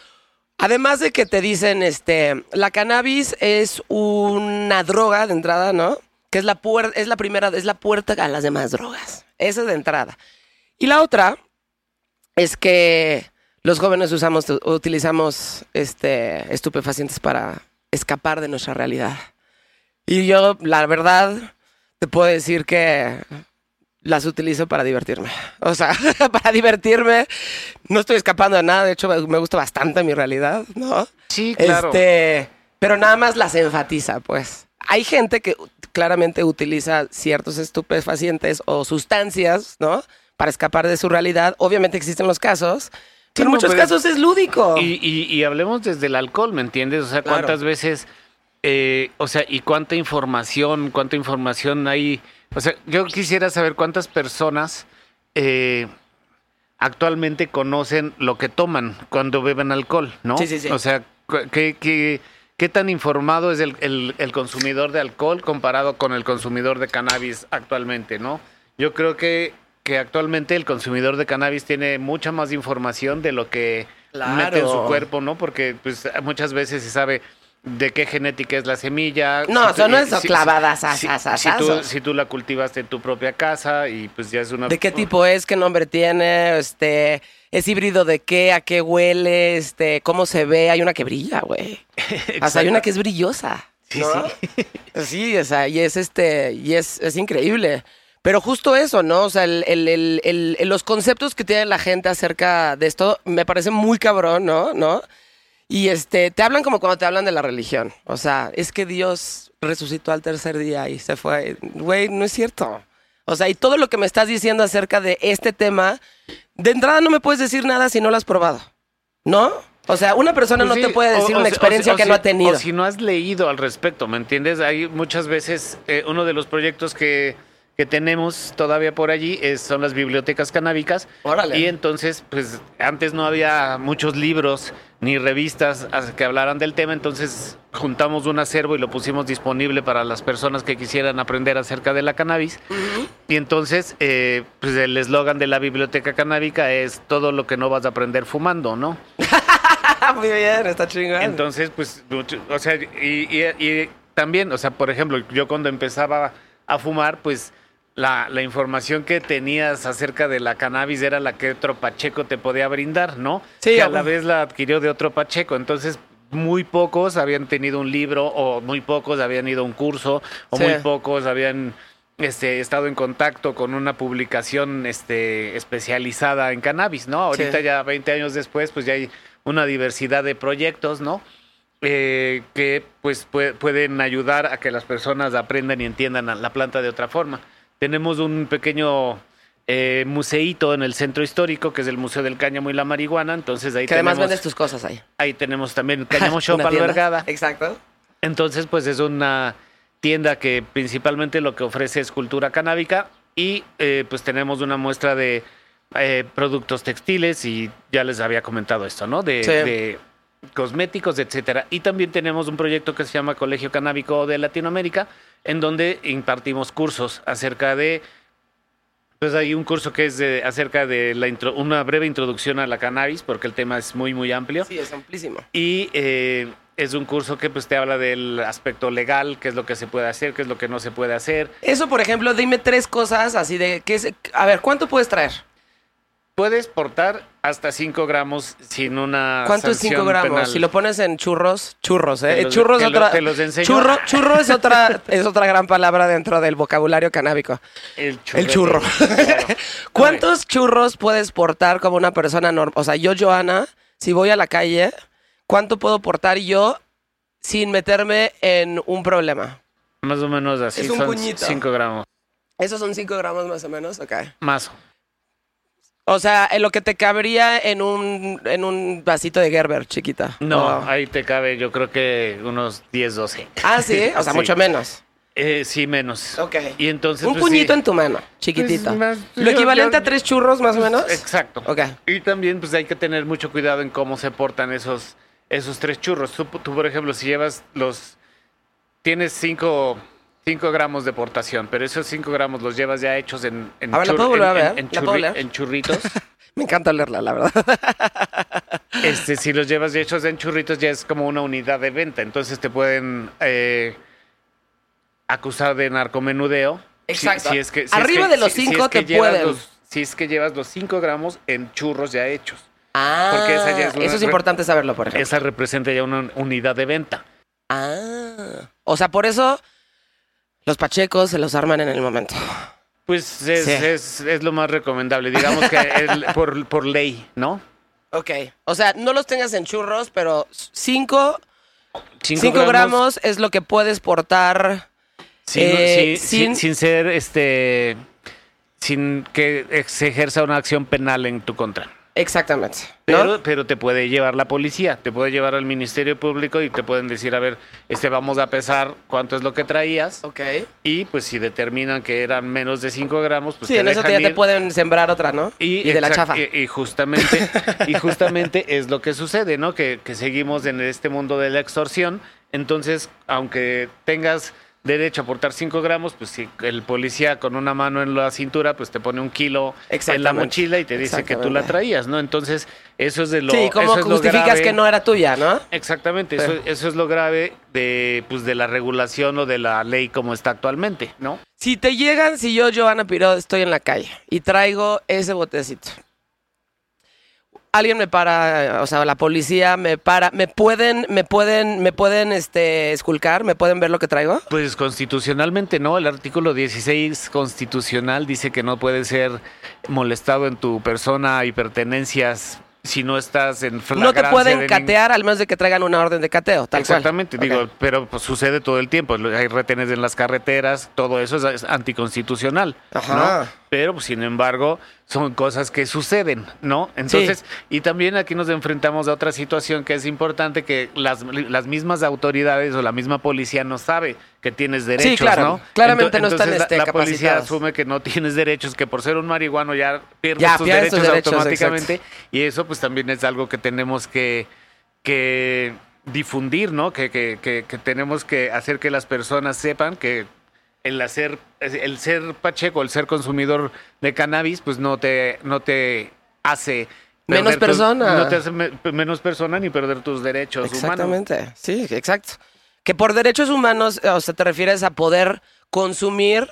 Además de que te dicen, este, la cannabis es una droga de entrada, ¿no? Que es la, puer- es la primera, es la puerta a las demás drogas. Esa es de entrada. Y la otra es que los jóvenes usamos, utilizamos este, estupefacientes para escapar de nuestra realidad. Y yo, la verdad, te puedo decir que las utilizo para divertirme. O sea, para divertirme. No estoy escapando de nada. De hecho, me gusta bastante mi realidad, ¿no? Sí, claro. Este, pero nada más las enfatiza, pues. Hay gente que claramente utiliza ciertos estupefacientes o sustancias, ¿no? Para escapar de su realidad. Obviamente existen los casos, en muchos pero- casos es lúdico. Y, y- y hablemos desde el alcohol, ¿me entiendes? O sea, Claro. cuántas veces, eh, o sea, y cuánta información, cuánta información hay. O sea, yo quisiera saber cuántas personas eh, actualmente conocen lo que toman cuando beben alcohol, ¿no? Sí, sí, sí. O sea, ¿qué, qué, qué tan informado es el, el- el consumidor de alcohol comparado con el consumidor de cannabis actualmente, ¿no? Yo creo que, que actualmente el consumidor de cannabis tiene mucha más información de lo que mete en su cuerpo, ¿no? Porque pues muchas veces se sabe de qué genética es la semilla. No, Si tú- eso si- si- clavadas, si, as- as- si tú, si tú la cultivaste en tu propia casa y pues ya es una... ¿De qué tipo es? ¿Qué nombre tiene? Este, ¿Es híbrido de qué? ¿A qué huele? Este, ¿Cómo se ve? Hay una que brilla, güey. Sea, hay una que es brillosa. Sí, ¿no? Sí, o sea, y es este, y es, es increíble. Pero justo eso, ¿no? O sea, el- el- el- el- el- los conceptos que tiene la gente acerca de esto me parece muy cabrón, ¿no? ¿No? Y este, te hablan como cuando te hablan de la religión. O sea, es que Dios resucitó al tercer día y se fue. Güey, no es cierto. O sea, y todo lo que me estás diciendo acerca de este tema, de entrada no me puedes decir nada si no lo has probado. ¿No? O sea, una persona Pues no te puede decir o una experiencia o que no ha tenido. O si no has leído al respecto, ¿me entiendes? Hay muchas veces, eh, uno de los proyectos que, que tenemos todavía por allí es, son las bibliotecas canábicas. Órale. Y entonces, pues antes no había muchos libros ni revistas as- que hablaran del tema, entonces juntamos un acervo y lo pusimos disponible para las personas que quisieran aprender acerca de la cannabis. Y entonces, eh, pues el eslogan de la biblioteca canábica es todo lo que no vas a aprender fumando, ¿no? Muy bien, está chingón. Entonces, pues, o sea, y, y- y también, o sea, por ejemplo, yo cuando empezaba a fumar, pues la, la información que tenías acerca de la cannabis era la que otro Pacheco te podía brindar, ¿no? Sí, que a la vez la adquirió de otro Pacheco. Entonces, muy pocos habían tenido un libro, o muy pocos habían ido a un curso, o Sí. muy pocos habían este, estado en contacto con una publicación este, especializada en cannabis, ¿no? Ahorita Sí. ya 20 años después, pues ya hay una diversidad de proyectos, ¿no? Eh, que pues pue- pueden ayudar a que las personas aprendan y entiendan la planta de otra forma. Tenemos un pequeño eh, museíto en el centro histórico, que es el Museo del Cáñamo y la Marihuana, entonces ahí que además tenemos, vendes tus cosas ahí. ahí tenemos también Cáñamo Shop albergada. Exacto. Entonces, pues es una tienda que principalmente lo que ofrece es cultura canábica y eh, pues tenemos una muestra de eh, productos textiles y ya les había comentado esto, ¿no? De, Sí. de cosméticos, etcétera. Y también tenemos un proyecto que se llama Colegio Canábico de Latinoamérica, en donde impartimos cursos acerca de pues hay un curso que es de- acerca de la intro- una breve introducción a la cannabis, porque el tema es muy, muy amplio. Sí, es amplísimo. Y eh, es un curso que pues te habla del aspecto legal, qué es lo que se puede hacer, qué es lo que no se puede hacer. Eso, por ejemplo, dime tres cosas así de que es. A ver, ¿cuánto puedes traer? Puedes portar hasta 5 gramos sin una ¿Cuánto es 5 sanción gramos? penal. Si lo pones en churros, churros, Te ¿eh? los- churros es lo- otra. te los enseño. Churro, churro es otra, es otra gran palabra dentro del vocabulario canábico. El, El churro. claro. ¿Cuántos churros puedes portar como una persona normal? O sea, yo, Joana, si voy a la calle, ¿cuánto puedo portar yo sin meterme en un problema? Más o menos así, Es un son puñito. 5 gramos. Esos son 5 gramos más o menos, ok. Más. O sea, en lo que te cabería en un, en un vasito de Gerber, chiquita. No, Oh. ahí te cabe yo creo que unos 10, 12. Ah, sí, o sea, Sí. mucho menos. Eh, sí, menos. Ok. Y entonces... Un pues, puñito sí. en tu mano, chiquitito. Pues, más- Lo yo- equivalente yo- a tres churros, más o menos. Exacto. Ok. Y también pues hay que tener mucho cuidado en cómo se portan esos, esos tres churros. Tú, tú, por ejemplo, si llevas los... Tienes cinco, cinco gramos de portación, pero esos cinco gramos los llevas ya hechos en... en A ver, ¿la chur- puedo volver en- a en- churritos. Me encanta leerla, la verdad. este, si los llevas hechos en churritos ya es como una unidad de venta. Entonces te pueden eh, acusar de narcomenudeo. Exacto. si es que- si es Arriba que- de los si- si cinco es que te pueden. los- si es que llevas los 5 gramos en churros ya hechos. Ah, Porque esa ya es una eso es importante saberlo, por ejemplo. Esa representa ya una unidad de venta. Ah. O sea, por eso los pachecos se los arman en el momento. Pues es, Sí. es- es lo más recomendable, digamos que el- por, por ley, ¿no? Ok. O sea, no los tengas en churros, pero 5 Cinco gramos es lo que puedes portar. sin, eh, sin- sin ser, este, sin que se ejerza una acción penal en tu contra. Exactamente. ¿no? Pero, pero te puede llevar la policía, te puede llevar al Ministerio Público y te pueden decir, a ver, este vamos a pesar cuánto es lo que traías. Ok. Y pues si determinan que eran menos de 5 gramos, pues sí, te en eso ya te pueden sembrar otra, ¿no? Y, de la chafa. Y, y justamente, y justamente es lo que sucede, ¿no? Que, que seguimos en este mundo de la extorsión. Entonces, aunque tengas derecho a portar 5 gramos, pues si el policía con una mano en la cintura, pues te pone un kilo en la mochila y te dice que tú la traías, ¿no? Entonces, eso es de lo sí, ¿cómo justificas que no era tuya, no? Exactamente, eso, eso es lo grave de, pues, de la regulación o de la ley como está actualmente, ¿no? Si te llegan, si yo, Joana Piro, estoy en la calle y traigo ese botecito. Alguien me para, o sea, la policía me para, me pueden, me pueden, me pueden, este, esculcar, me pueden ver lo que traigo. Pues constitucionalmente no, el artículo 16 constitucional dice que no puede ser molestado en tu persona y pertenencias si no estás en No te pueden catear al menos de que traigan una orden de cateo, tal. Exactamente, digo, pero pues, sucede todo el tiempo. Hay retenes en las carreteras, todo eso es, es anticonstitucional, Ajá. ¿no? Pero, pues, sin embargo, son cosas que suceden, ¿no? Entonces, y también aquí nos enfrentamos a otra situación que es importante, que las, las mismas autoridades o la misma policía no sabe que tienes derechos, claro. ¿no? Claramente no están, entonces, este, la, policía asume que no tienes derechos, que por ser un marihuano ya pierdes Ya, tus pierdes tus derechos, automáticamente. Y eso, pues, también es algo que tenemos que que difundir, ¿no? Que, que, que, que tenemos que hacer que las personas sepan que el hacer, el ser pacheco, el ser consumidor de cannabis, pues no te, no te hace Menos persona. no te hace me- menos persona ni perder tus derechos humanos. Exactamente, sí, exacto. Que por derechos humanos, o sea, te refieres a poder consumir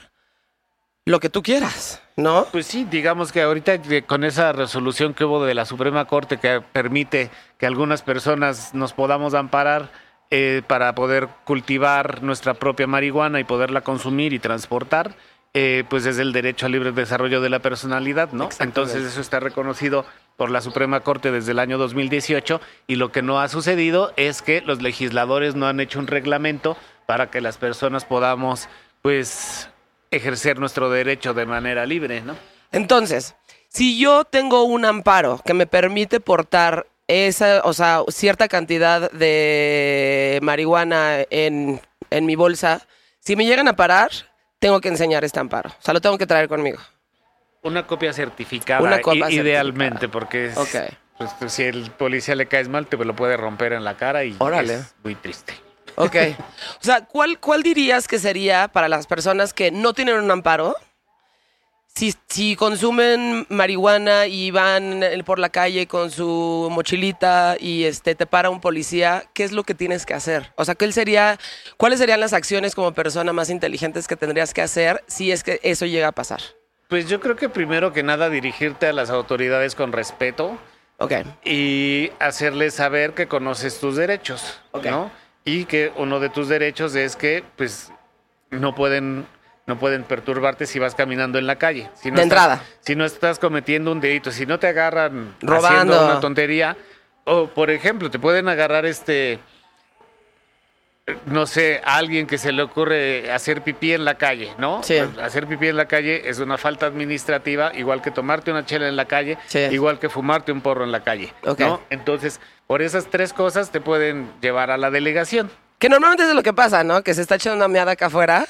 lo que tú quieras, ¿no? Pues sí, digamos que ahorita con esa resolución que hubo de la Suprema Corte que permite que algunas personas nos podamos amparar eh, para poder cultivar nuestra propia marihuana y poderla consumir y transportar, eh, pues es el derecho al libre desarrollo de la personalidad, ¿no? Entonces eso está reconocido por la Suprema Corte desde el año 2018 y lo que no ha sucedido es que los legisladores no han hecho un reglamento para que las personas podamos, pues, ejercer nuestro derecho de manera libre, ¿no? Entonces, si yo tengo un amparo que me permite portar esa, o sea, cierta cantidad de marihuana en, en mi bolsa, si me llegan a parar, tengo que enseñar este amparo. O sea, lo tengo que traer conmigo. Una copia certificada, Una copia i- idealmente, certificada. porque es- pues, pues, si el policía le caes mal, te lo puede romper en la cara y Órale. es muy triste. Ok. O sea, ¿cuál, ¿cuál dirías que sería para las personas que no tienen un amparo? Si, si consumen marihuana y van por la calle con su mochilita y este te para un policía, ¿qué es lo que tienes que hacer? O sea, ¿cuál sería, ¿cuáles serían las acciones como persona más inteligentes que tendrías que hacer si es que eso llega a pasar? Pues yo creo que primero que nada dirigirte a las autoridades con respeto Ok. y hacerles saber que conoces tus derechos. ¿no? Y que uno de tus derechos es que, pues, no pueden no pueden perturbarte si vas caminando en la calle. Si no De estás- entrada. Si no estás cometiendo un delito, si no te agarran Robando. haciendo una tontería, o por ejemplo, te pueden agarrar este no sé, a alguien que se le ocurre hacer pipí en la calle, ¿no? Sí. Hacer pipí en la calle es una falta administrativa, igual que tomarte una chela en la calle, Sí. igual que fumarte un porro en la calle. ¿no? Entonces, por esas tres cosas te pueden llevar a la delegación. Que normalmente es lo que pasa, ¿no? Que se está echando una meada acá afuera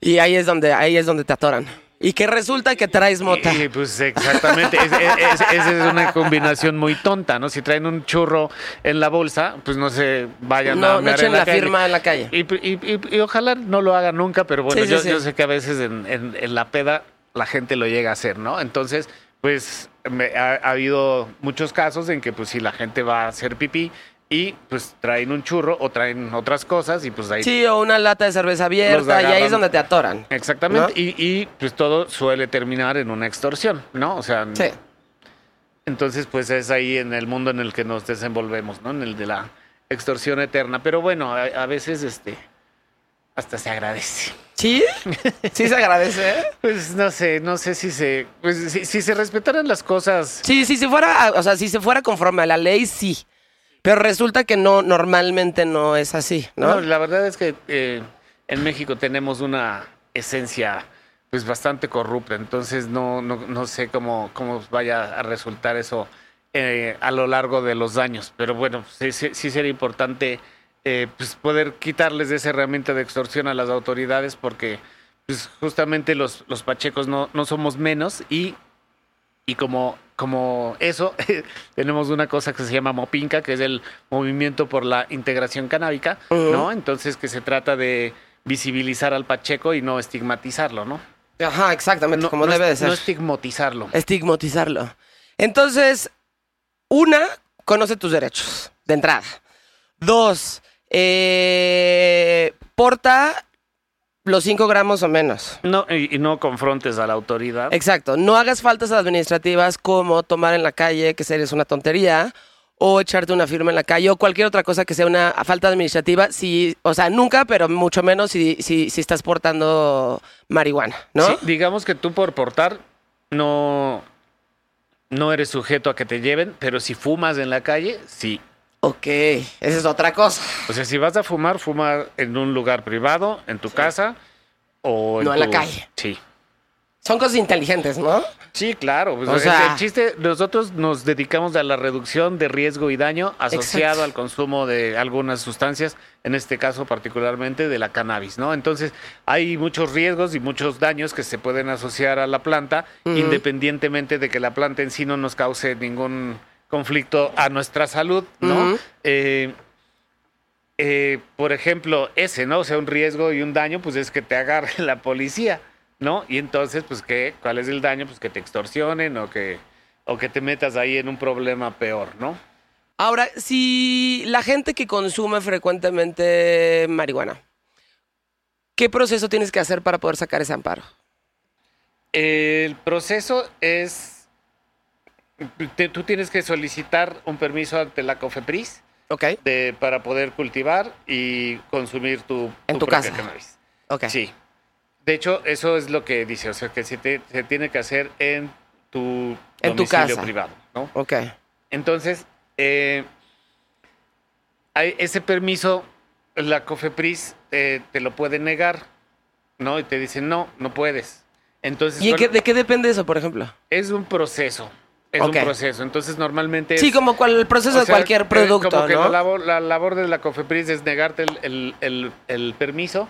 y ahí es donde, ahí es donde te atoran. Y que resulta que traes mota. Y, pues exactamente, es- es- es- esa es una combinación muy tonta, ¿no? Si traen un churro en la bolsa, pues no se vayan a no, no echen en la, firma en la calle. Y, y- y- y ojalá no lo hagan nunca, pero bueno, Sí, sí, yo, sí. yo sé que a veces en, en- en la peda la gente lo llega a hacer, ¿no? Entonces, pues me- ha, ha habido muchos casos en que pues si la gente va a hacer pipí y pues traen un churro o traen otras cosas y pues ahí Sí, o una lata de cerveza abierta y ahí es donde te atoran. Exactamente, ¿No? y, y, pues todo suele terminar en una extorsión, ¿no? O sea, Sí. entonces pues es ahí en el mundo en el que nos desenvolvemos, ¿no? En el de la extorsión eterna. Pero bueno, a, a veces este hasta se agradece. ¿Sí? Sí se agradece. Pues no sé, no sé si se, pues si, si se respetaran las cosas. Sí, sí, si fuera, o sea, si se fuera conforme a la ley, sí. Pero resulta que no, normalmente no es así, ¿no? La verdad es que eh, en México tenemos una esencia pues bastante corrupta, entonces no, no, no sé cómo, cómo vaya a resultar eso eh, a lo largo de los años, pero bueno, sí, sí, sí sería importante eh, pues poder quitarles esa herramienta de extorsión a las autoridades porque pues justamente los, los pachecos no, no somos menos y y como, como eso, tenemos una cosa que se llama Mopinca, que es el movimiento por la integración canábica. ¿no? Entonces que se trata de visibilizar al pacheco y no estigmatizarlo, ¿no? Ajá, exactamente, No, como no debe de ser. No estigmatizarlo. Estigmatizarlo. Entonces, una, conoce tus derechos, de entrada. Dos, eh, porta los 5 gramos o menos. No, y, y no confrontes a la autoridad. Exacto. No hagas faltas administrativas como tomar en la calle, que sería una tontería, o echarte una firma en la calle, o cualquier otra cosa que sea una falta administrativa. Si, o sea, nunca, pero mucho menos si, si, si estás portando marihuana, ¿no? Sí, digamos que tú por portar no, no eres sujeto a que te lleven, pero si fumas en la calle, sí. Ok, esa es otra cosa. O sea, si vas a fumar, fuma en un lugar privado, en tu casa o No en la calle. Sí. Son cosas inteligentes, ¿no? Sí, claro. pues, O sea- el chiste, nosotros nos dedicamos a la reducción de riesgo y daño asociado Exacto. al consumo de algunas sustancias, en este caso particularmente de la cannabis, ¿no? Entonces, hay muchos riesgos y muchos daños que se pueden asociar a la planta, independientemente de que la planta en sí no nos cause ningún conflicto a nuestra salud, ¿no? Eh, eh, por ejemplo, ese, ¿no? O sea, un riesgo y un daño, pues es que te agarre la policía, ¿no? Y entonces, pues, ¿qué? ¿Cuál es el daño? Pues que te extorsionen o que, o que te metas ahí en un problema peor, ¿no? Ahora, si la gente que consume frecuentemente marihuana, ¿qué proceso tienes que hacer para poder sacar ese amparo? El proceso es, te- tú tienes que solicitar un permiso ante la COFEPRIS de, para poder cultivar y consumir tu, En tu casa. cannabis. Sí. De hecho, eso es lo que dice, o sea, que se, te- se tiene que hacer en tu En tu casa. privado, ¿no? Ok. Entonces, eh, hay ese permiso, la COFEPRIS eh, te lo puede negar, ¿no? Y te dicen, no, no puedes. Entonces, ¿Y qué- de qué depende eso, por ejemplo? es un proceso. Es un proceso. Entonces, normalmente. es- Sí, como cual, el proceso o de cualquier producto, Como que ¿no? la, labor, la labor de la COFEPRIS es negarte el, el- el- el permiso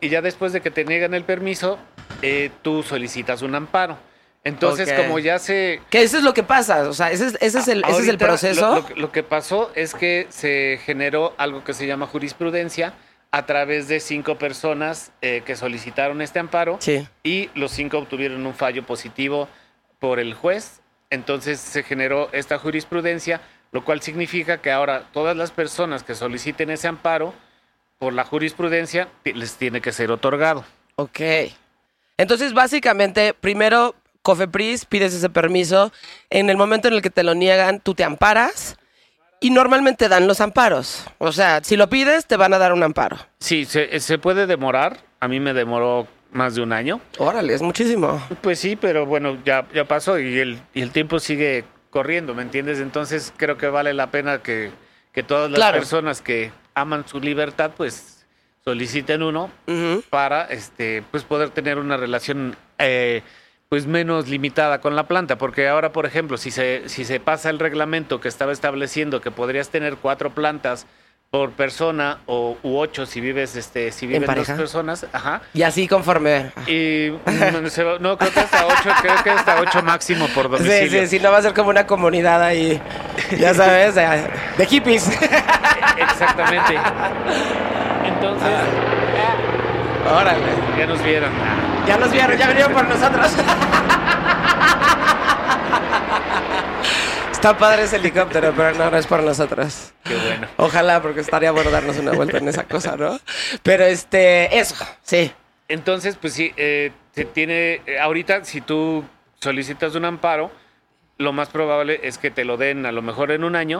y ya después de que te niegan el permiso, eh, tú solicitas un amparo. Entonces, como ya se... Que eso es lo que pasa, o sea, ese es, ese es, el, ese es el proceso. Lo, lo que- lo que pasó es que se generó algo que se llama jurisprudencia a través de cinco personas eh, que solicitaron este amparo Sí. y los cinco obtuvieron un fallo positivo por el juez. Entonces se generó esta jurisprudencia, lo cual significa que ahora todas las personas que soliciten ese amparo por la jurisprudencia les tiene que ser otorgado. Ok. Entonces, básicamente, primero, Cofepris, pides ese permiso. En el momento en el que te lo niegan, tú te amparas. Y normalmente dan los amparos. O sea, si lo pides, te van a dar un amparo. Sí, se, se puede demorar. A mí me demoró más de un año. Órale, es muchísimo. Pues sí, pero bueno, ya, ya pasó y el, y el tiempo sigue corriendo, ¿me entiendes? Entonces creo que vale la pena que, que todas las Claro. personas que aman su libertad, pues soliciten uno para este, pues poder tener una relación eh, pues menos limitada con la planta. Porque ahora, por ejemplo, si se, si se pasa el reglamento que estaba estableciendo que podrías tener cuatro plantas por persona o u ocho si vives este si viven dos personas ajá Y así conforme. y mm, no creo que hasta ocho creo que hasta ocho máximo por Sí, domicilio sí, sí, no va a ser como una comunidad ahí, ya sabes, de, de hippies. exactamente entonces Órale. ya nos vieron Ya nos vieron, ya vinieron por nosotros. Está padre ese helicóptero, pero no, no es por nosotros. Qué bueno. Ojalá, porque estaría bueno darnos una vuelta en esa cosa, ¿no? Pero este, eso, sí. Entonces, pues sí, eh, se tiene, eh, ahorita si tú solicitas un amparo, lo más probable es que te lo den a lo mejor en un año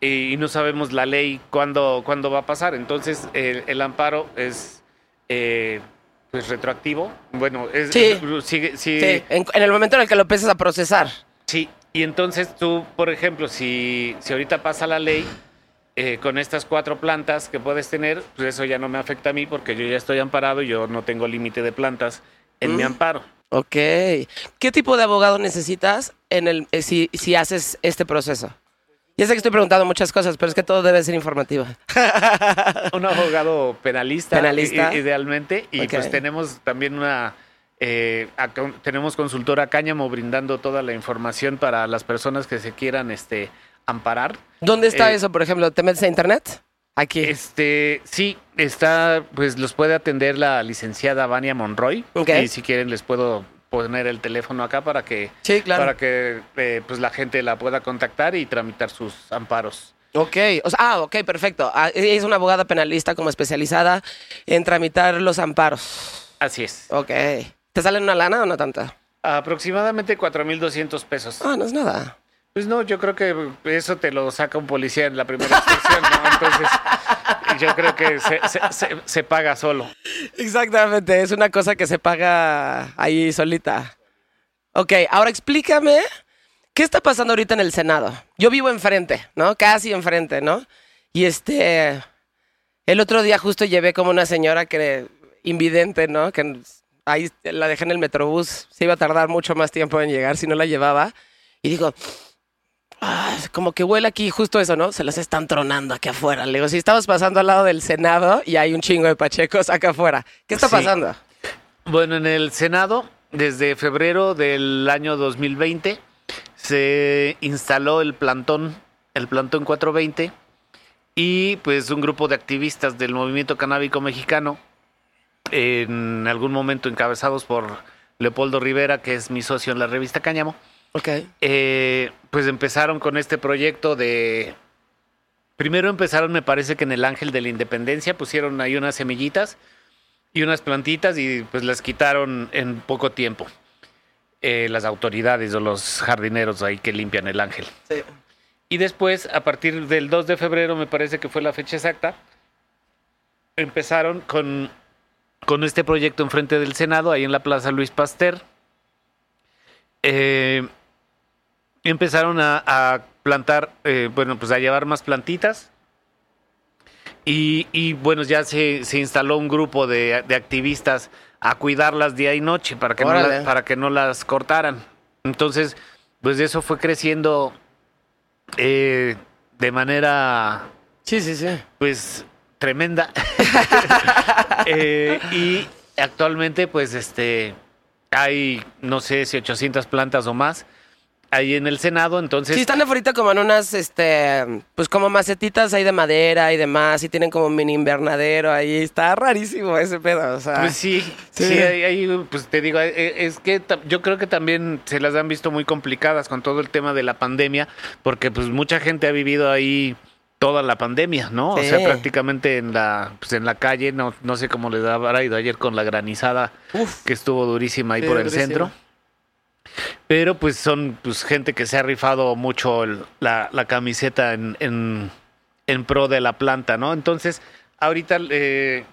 y, no sabemos la ley cuándo, cuándo va a pasar. Entonces, el, el amparo es eh, pues retroactivo. Bueno, es, Sí. sigue, sí, Sí, en, en el momento en el que lo empieces a procesar. Sí, y entonces tú, por ejemplo, si, si ahorita pasa la ley eh, con estas cuatro plantas que puedes tener, pues eso ya no me afecta a mí porque yo ya estoy amparado y yo no tengo límite de plantas en mi Mm. amparo. Ok. ¿Qué tipo de abogado necesitas en el, eh, si, si haces este proceso? Ya sé que estoy preguntando muchas cosas, pero es que todo debe ser informativo. Un abogado penalista, Penalista. idealmente, y pues tenemos también una... eh, acá- tenemos consultora Cáñamo brindando toda la información para las personas que se quieran este, amparar. ¿Dónde está Eh, eso, por ejemplo? ¿Te metes a internet? Aquí. Este, sí, está, pues los puede atender la licenciada Vania Monroy. Ok. Y si quieren les puedo poner el teléfono acá para que, sí, claro. para que eh, pues la gente la pueda contactar y tramitar sus amparos. Ok, o sea, ah, ok, perfecto. Ah, es una abogada penalista como especializada en tramitar los amparos. Así es. Ok. ¿Te salen una lana o no tanta? Aproximadamente 4.200 pesos. Ah, no es nada. Pues no, yo creo que eso te lo saca un policía en la primera extorsión, ¿no? Entonces, yo creo que se, se- se- se paga solo. Exactamente, es una cosa que se paga ahí solita. Ok, ahora explícame, ¿qué está pasando ahorita en el Senado? Yo vivo enfrente, ¿no? Casi enfrente, ¿no? Y este, el otro día justo llevé como una señora que, invidente, ¿no? Que ahí la dejé en el metrobús, se iba a tardar mucho más tiempo en llegar si no la llevaba. Y digo, "Ah, como que huele aquí justo eso, ¿no? Se las están tronando aquí afuera. Le digo, si estamos pasando al lado del Senado y hay un chingo de pachecos acá afuera. ¿Qué está Sí. pasando? Bueno, en el Senado, desde febrero del año 2020, se instaló el plantón, el plantón 420, y pues un grupo de activistas del movimiento canábico mexicano, en algún momento encabezados por Leopoldo Rivera, que es mi socio en la revista Cáñamo, Ok. eh, pues empezaron con este proyecto de... Primero empezaron, me parece que en el Ángel de la Independencia pusieron ahí unas semillitas y unas plantitas y pues las quitaron en poco tiempo. Eh, las autoridades o los jardineros ahí que limpian el ángel. Sí. Y después, a partir del 2 de febrero, me parece que fue la fecha exacta, empezaron con, con este proyecto enfrente del Senado, ahí en la Plaza Luis Pasteur. Eh, empezaron a, a plantar, eh, bueno, pues a llevar más plantitas. Y, y, bueno, ya se, se instaló un grupo de, de activistas a cuidarlas día y noche para que, no, Órale. la- para que no las cortaran. Entonces, pues eso fue creciendo eh, de manera Sí, sí, sí. pues tremenda. Eh, y actualmente pues este hay no sé si 800 plantas o más ahí en el Senado, entonces Sí, están ahorita como en unas, este, pues como macetitas ahí de madera y demás, y tienen como un mini invernadero ahí. Está rarísimo ese pedo, o sea. Pues sí, Sí. sí, ahí, ahí, pues te digo, eh, es que yo creo que también se las han visto muy complicadas con todo el tema de la pandemia, porque pues mucha gente ha vivido ahí toda la pandemia, ¿no? Sí. O sea, prácticamente en la, pues en la calle, no, no sé cómo les habrá ido ayer con la granizada Uf. que estuvo durísima ahí por el durísimo. centro. Pero pues son pues gente que se ha rifado mucho el- la, la camiseta en, en, en pro de la planta, ¿no? Entonces, ahorita eh,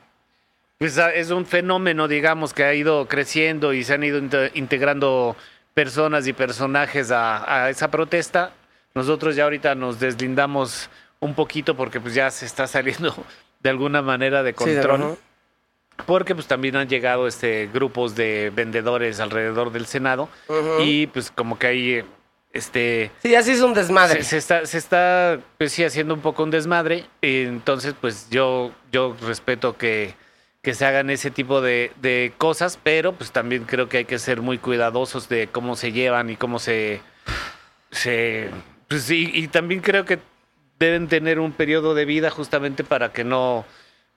pues ah, es un fenómeno, digamos, que ha ido creciendo y se han ido inte- integrando personas y personajes a, a esa protesta. Nosotros ya ahorita nos deslindamos un poquito porque pues ya se está saliendo de alguna manera de Sí, de control. Porque pues también han llegado este grupos de vendedores alrededor del Senado y pues como que ahí este Sí, así es un desmadre. se, se está se está pues sí haciendo un poco un desmadre y entonces pues yo yo respeto que que se hagan ese tipo de, de cosas, pero pues también creo que hay que ser muy cuidadosos de cómo se llevan y cómo se se pues sí, y también creo que deben tener un periodo de vida justamente para que no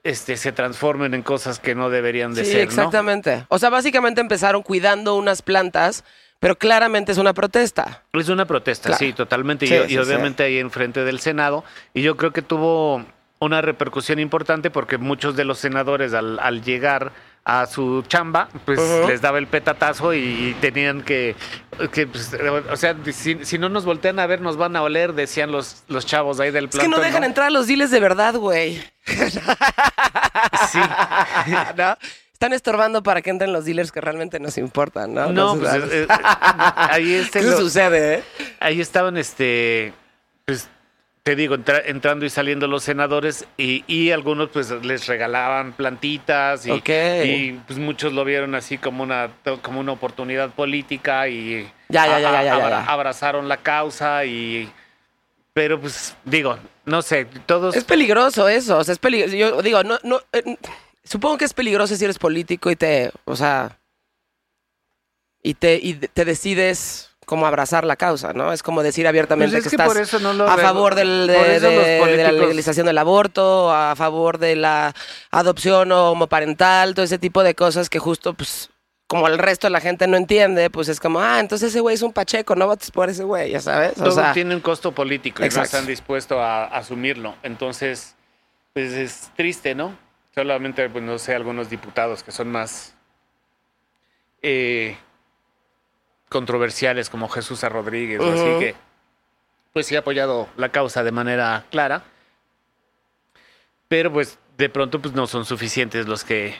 este, se transformen en cosas que no deberían de sí, ser, ¿no? exactamente. O sea, básicamente empezaron cuidando unas plantas, pero claramente es una protesta. Es una protesta, Claro. sí, totalmente. Sí, y, sí, y obviamente ahí enfrente del Senado. Y yo creo que tuvo una repercusión importante porque muchos de los senadores al, al llegar a su chamba, pues les daba el petatazo y, y tenían que, que, pues, o sea, si, si no nos voltean a ver, nos van a oler, decían los, los chavos ahí del Es que no dejan entrar a los diles de verdad, güey. Sí. ¿No? Están estorbando para que entren los dealers que realmente nos importan, ¿no? No, pues ¿sabes? eh, eh, ahí, este, ¿Qué lo- sucede, eh? ahí estaban, este, pues, te digo, entra- entrando y saliendo los senadores y, y algunos pues les regalaban plantitas y, y, pues muchos lo vieron así como una, como una oportunidad política y Ya, ya, ya, abra- abrazaron la causa y... Pero pues digo, no sé, todos... Es peligroso eso, o sea, es peligroso. Yo digo, no, no, eh, supongo que es peligroso si eres político y te, o sea, y te, y te decides como abrazar la causa, ¿no? Es como decir abiertamente Pues es que, que estás por eso no lo a favor del- de, por eso de- los de la legalización del aborto, a favor de la adopción homoparental, todo ese tipo de cosas que justo, pues, como el resto de la gente no entiende, pues es como, ah, entonces ese güey es un pacheco, no votes por ese güey, ya sabes. O todo sea, tiene un costo político y no están dispuestos a, a asumirlo. Entonces, pues es triste, ¿no? Solamente, pues no sé, algunos diputados que son más eh, controversiales como Jesús A. Rodríguez, así que, pues sí ha apoyado la causa de manera clara. Pero pues de pronto pues no son suficientes los que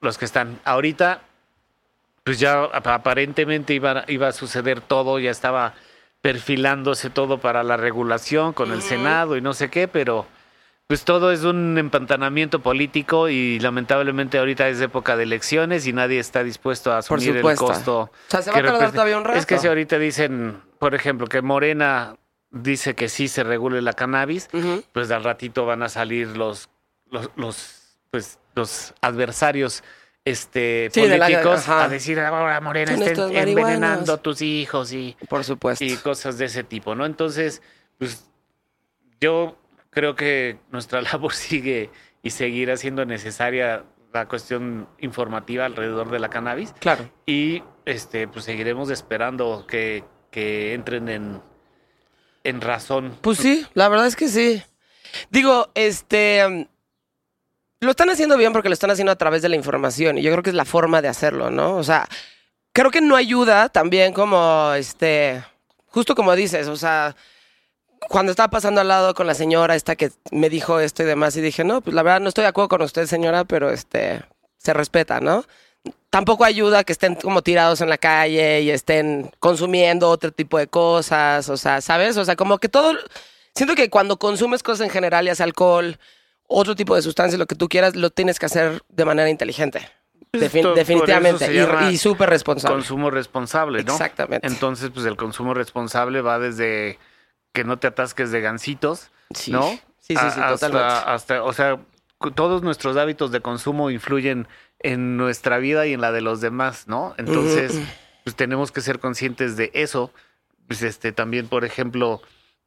los que están ahorita pues ya ap- aparentemente iba, iba a suceder todo, ya estaba perfilándose todo para la regulación con el. Senado y no sé qué, pero pues todo es un empantanamiento político y lamentablemente ahorita es época de elecciones y nadie está dispuesto a asumir el costo. o sea, se va a tardar todavía un rato. Es que si ahorita dicen, por ejemplo, que Morena dice que sí se regule la cannabis, pues al ratito van a salir los, los, los, pues, los adversarios este, Sí, de la- políticos a decir ahora Morena estos envenenando marihuanos". a tus hijos y, Por supuesto. y cosas de ese tipo, ¿no? Entonces, pues yo creo que nuestra labor sigue y seguirá siendo necesaria la cuestión informativa alrededor de la cannabis Claro. y este pues seguiremos esperando que, que entren en, en razón. Pues sí, la verdad es que sí. Digo, este. um, Lo están haciendo bien porque lo están haciendo a través de la información y yo creo que es la forma de hacerlo, ¿no? O sea, creo que no ayuda también como, este, justo como dices, o sea, cuando estaba pasando al lado con la señora esta que me dijo esto y demás y dije, no, pues la verdad no estoy de acuerdo con usted, señora, pero este, se respeta, ¿no? Tampoco ayuda que estén como tirados en la calle y estén consumiendo otro tipo de cosas, o sea, ¿sabes? O sea, como que todo, siento que cuando consumes cosas en general, ya sea alcohol, otro tipo de sustancias, lo que tú quieras, lo tienes que hacer de manera inteligente. Defin- esto- por definitivamente. Y, y súper responsable. Consumo responsable, ¿no? Exactamente. Entonces, pues el consumo responsable va desde que no te atasques de gansitos, Sí. ¿no? Sí, sí, sí, hasta, totalmente. hasta, o sea, todos nuestros hábitos de consumo influyen en nuestra vida y en la de los demás, ¿no? Entonces, Ujú. pues tenemos que ser conscientes de eso. Pues este también, por ejemplo,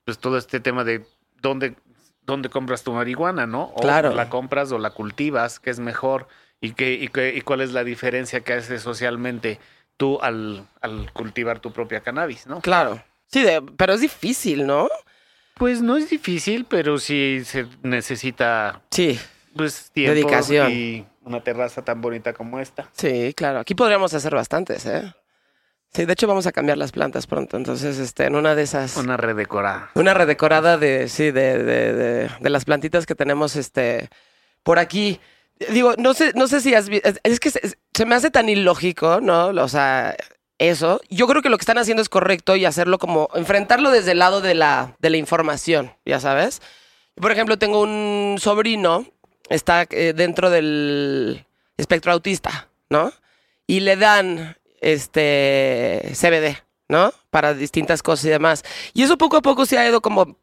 pues todo este tema de dónde dónde compras tu marihuana, ¿no? O Claro. la compras o la cultivas, que es mejor y qué y, qué- y cuál es la diferencia que hace socialmente tú al, al cultivar tu propia cannabis, ¿no? Claro. Sí, de- pero es difícil, ¿no? Pues no es difícil, pero sí se necesita Sí, pues tiempo Dedicación. y una terraza tan bonita como esta. sí, claro. Aquí podríamos hacer bastantes, ¿eh? Sí, de hecho vamos a cambiar las plantas pronto. Entonces, este, en una de esas... Una redecorada. Una redecorada de, sí, de, de, de, de las plantitas que tenemos este, por aquí. Digo, no sé, no sé si has visto, es, que se, se me hace tan ilógico, ¿no? O sea, eso. Yo creo que lo que están haciendo es correcto y hacerlo como, enfrentarlo desde el lado de la, de la información, ya sabes. Por ejemplo, tengo un sobrino, está eh, dentro del espectro autista, ¿no? Y le dan este CBD, ¿no? Para distintas cosas y demás. Y eso poco a poco se ha ido como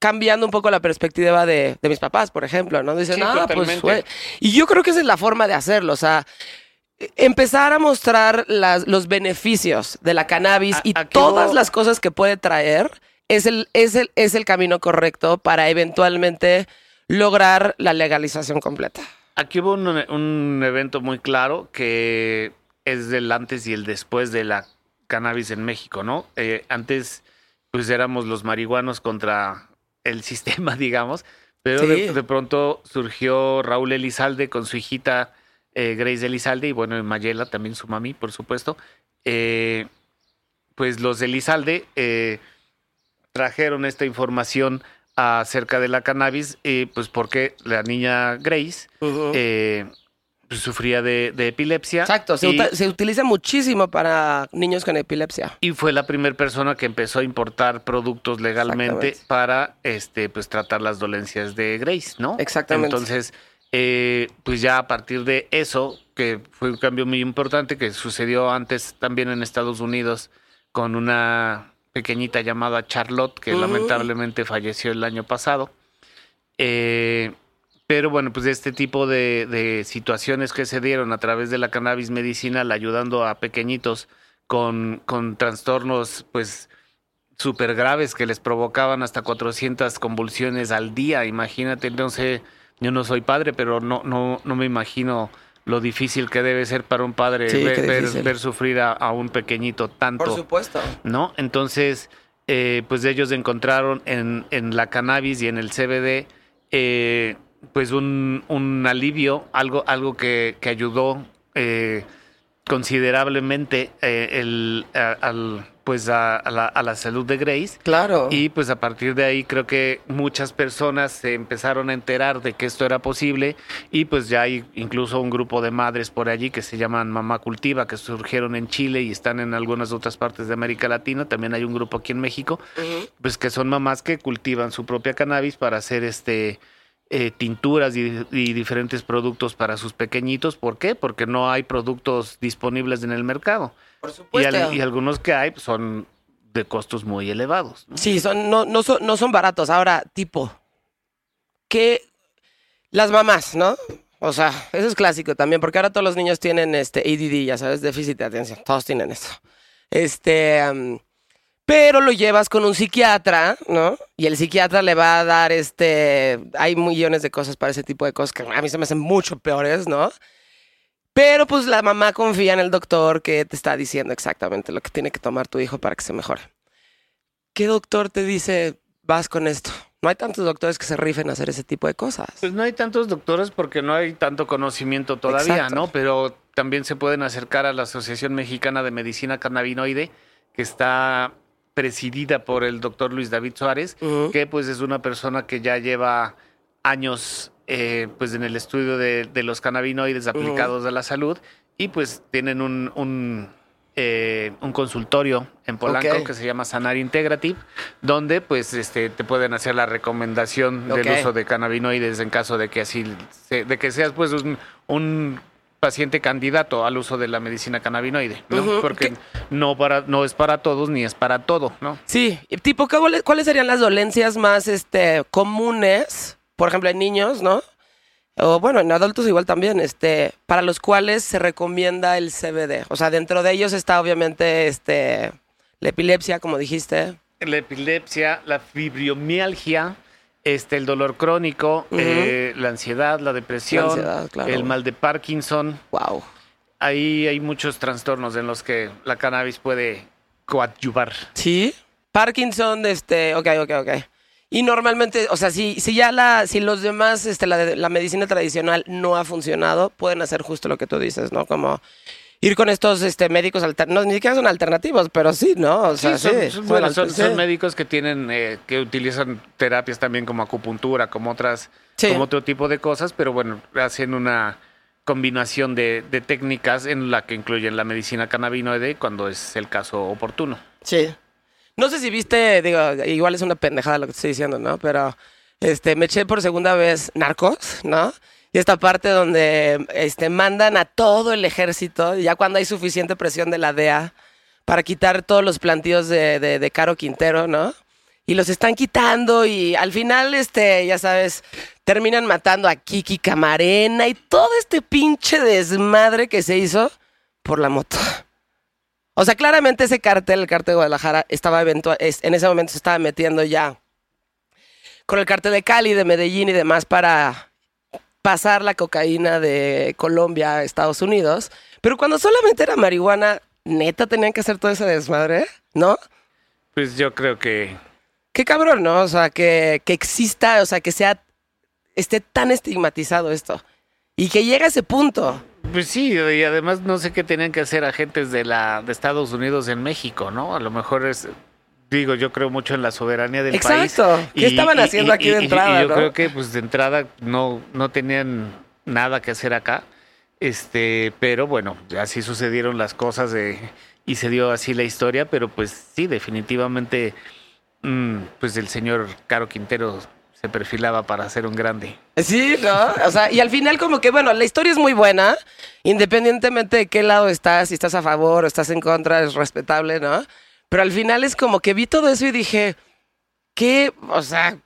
cambiando un poco la perspectiva de, de mis papás, por ejemplo, ¿no? Dicen, Sí, ah, pues, totalmente. güey". Y yo creo que esa es la forma de hacerlo, o sea, empezar a mostrar las- los beneficios de la cannabis A- y todas las cosas que puede traer es el, es el, es el camino correcto para eventualmente lograr la legalización completa. Aquí hubo un, un evento muy claro que es del antes y el después de la cannabis en México, ¿no? Eh, antes, pues éramos los marihuanos contra el sistema, digamos, pero Sí. de, de pronto surgió Raúl Elizalde con su hijita eh, Grace Elizalde y bueno, Mayela también su mami, por supuesto. Eh, pues los Elizalde eh, trajeron esta información acerca de la cannabis, pues porque la niña Grace eh, pues, sufría de, de epilepsia. Exacto, se, y- se utiliza muchísimo para niños con epilepsia. y fue la primera persona que empezó a importar productos legalmente para este pues tratar las dolencias de Grace, ¿no? Exactamente. Entonces, eh, pues ya a partir de eso, que fue un cambio muy importante que sucedió antes también en Estados Unidos con una pequeñita llamada Charlotte que lamentablemente falleció el año pasado. Eh, pero bueno, pues este tipo de, de situaciones que se dieron a través de la cannabis medicinal ayudando a pequeñitos con, con trastornos pues súper graves que les provocaban hasta 400 convulsiones al día. Imagínate, no sé, yo no soy padre, pero no, no, no me imagino lo difícil que debe ser para un padre Sí, ver, sufrir a, a un pequeñito tanto. Por supuesto. ¿no? Entonces, eh, pues ellos encontraron en, en la cannabis y en el CBD, eh, pues un, un alivio, algo, algo que, que ayudó eh, considerablemente eh, el, a, al, pues a, a la, a la salud de Grace. Claro. Y pues a partir de ahí creo que muchas personas se empezaron a enterar de que esto era posible y pues ya hay incluso un grupo de madres por allí que se llaman Mamá Cultiva que surgieron en Chile y están en algunas otras partes de América Latina. También hay un grupo aquí en México, pues que son mamás que cultivan su propia cannabis para hacer este eh, tinturas y, y diferentes productos para sus pequeñitos. ¿Por qué? Porque no hay productos disponibles en el mercado. Por Y, supuesto. al- y algunos que hay pues, son de costos muy elevados. ¿no? Sí, son, no, no, son, no son baratos. Ahora, tipo, que las mamás, ¿no? O sea, eso es clásico también, porque ahora todos los niños tienen este ADD, ya sabes, déficit de atención. Todos tienen eso. Este, pero lo llevas con un psiquiatra, ¿no? Y el psiquiatra le va a dar este. Hay millones de cosas para ese tipo de cosas que a mí se me hacen mucho peores, ¿no? Pero pues la mamá confía en el doctor que te está diciendo exactamente lo que tiene que tomar tu hijo para que se mejore. ¿Qué doctor te dice vas con esto? No hay tantos doctores que se rifen a hacer ese tipo de cosas. Pues no hay tantos doctores porque no hay tanto conocimiento todavía, Exacto. ¿no? Pero también se pueden acercar a la Asociación Mexicana de Medicina Cannabinoide, que está presidida por el doctor Luis David Suárez, que pues es una persona que ya lleva años eh, pues en el estudio de, de los cannabinoides aplicados a la salud y pues tienen un, un, eh, un consultorio en Polanco que se llama Sanar Integrative, donde pues este te pueden hacer la recomendación del uso de cannabinoides en caso de que así se- de que seas pues un, un paciente candidato al uso de la medicina cannabinoide. Porque ¿Qué? no para no es para todos ni es para todo, ¿no? Sí, tipo, ¿cuáles, cuáles serían las dolencias más este, comunes, por ejemplo, en niños, ¿no? O bueno, en adultos igual también, este, para los cuales se recomienda el CBD. O sea, dentro de ellos está obviamente este, la epilepsia, como dijiste. la epilepsia, la fibromialgia, este, el dolor crónico, eh, la ansiedad, la depresión, La ansiedad, claro. el mal de Parkinson. Wow. Ahí hay muchos trastornos en los que la cannabis puede coadyuvar. Sí. Parkinson, este, ok, ok, ok. Y normalmente, o sea, si, si ya la, si los demás, este, la, medicina tradicional no ha funcionado, pueden hacer justo lo que tú dices, ¿no? Como ir con estos este, médicos alternativos, ni siquiera son alternativos, pero sí, ¿no? O sea, Sí, son, sí, son- bueno, son, sí. son médicos que tienen, eh, que utilizan terapias también como acupuntura, como otras, como otro tipo de cosas, pero bueno, hacen una combinación de, de técnicas en la que incluyen la medicina cannabinoide cuando es el caso oportuno. Sí. No sé si viste, digo, igual es una pendejada lo que estoy diciendo, ¿no? Pero este, me eché por segunda vez Narcos, ¿no? Y esta parte donde este, mandan a todo el ejército, ya cuando hay suficiente presión de la DEA, para quitar todos los plantíos de, de, de Caro Quintero, ¿no? Y los están quitando y al final, este, ya sabes, terminan matando a Kiki Camarena y todo este pinche desmadre que se hizo por la moto. O sea, claramente ese cartel, el cartel de Guadalajara, estaba eventua- es- en ese momento se estaba metiendo ya con el cartel de Cali, de Medellín y demás para pasar la cocaína de Colombia a Estados Unidos. Pero cuando solamente era marihuana, neta tenían que hacer todo ese desmadre, ¿no? Pues yo creo que Qué cabrón, ¿no? O sea, que, que exista, o sea, que sea, esté tan estigmatizado esto. Y que llegue a ese punto. Pues sí, y además no sé qué tenían que hacer agentes de la de Estados Unidos en México, ¿no? A lo mejor es digo, yo creo mucho en la soberanía del país. Exacto. ¿Qué estaban haciendo aquí de entrada, y yo no? creo que pues de entrada no no tenían nada que hacer acá. Este, pero bueno, así sucedieron las cosas de, y se dio así la historia, pero pues sí, definitivamente mm, pues el señor Caro Quintero se perfilaba para ser un grande. Sí, ¿no? O sea, y al final como que, bueno, la historia es muy buena, independientemente de qué lado estás, si estás a favor o estás en contra, es respetable, ¿no? Pero al final es como que vi todo eso y dije, qué, o sea,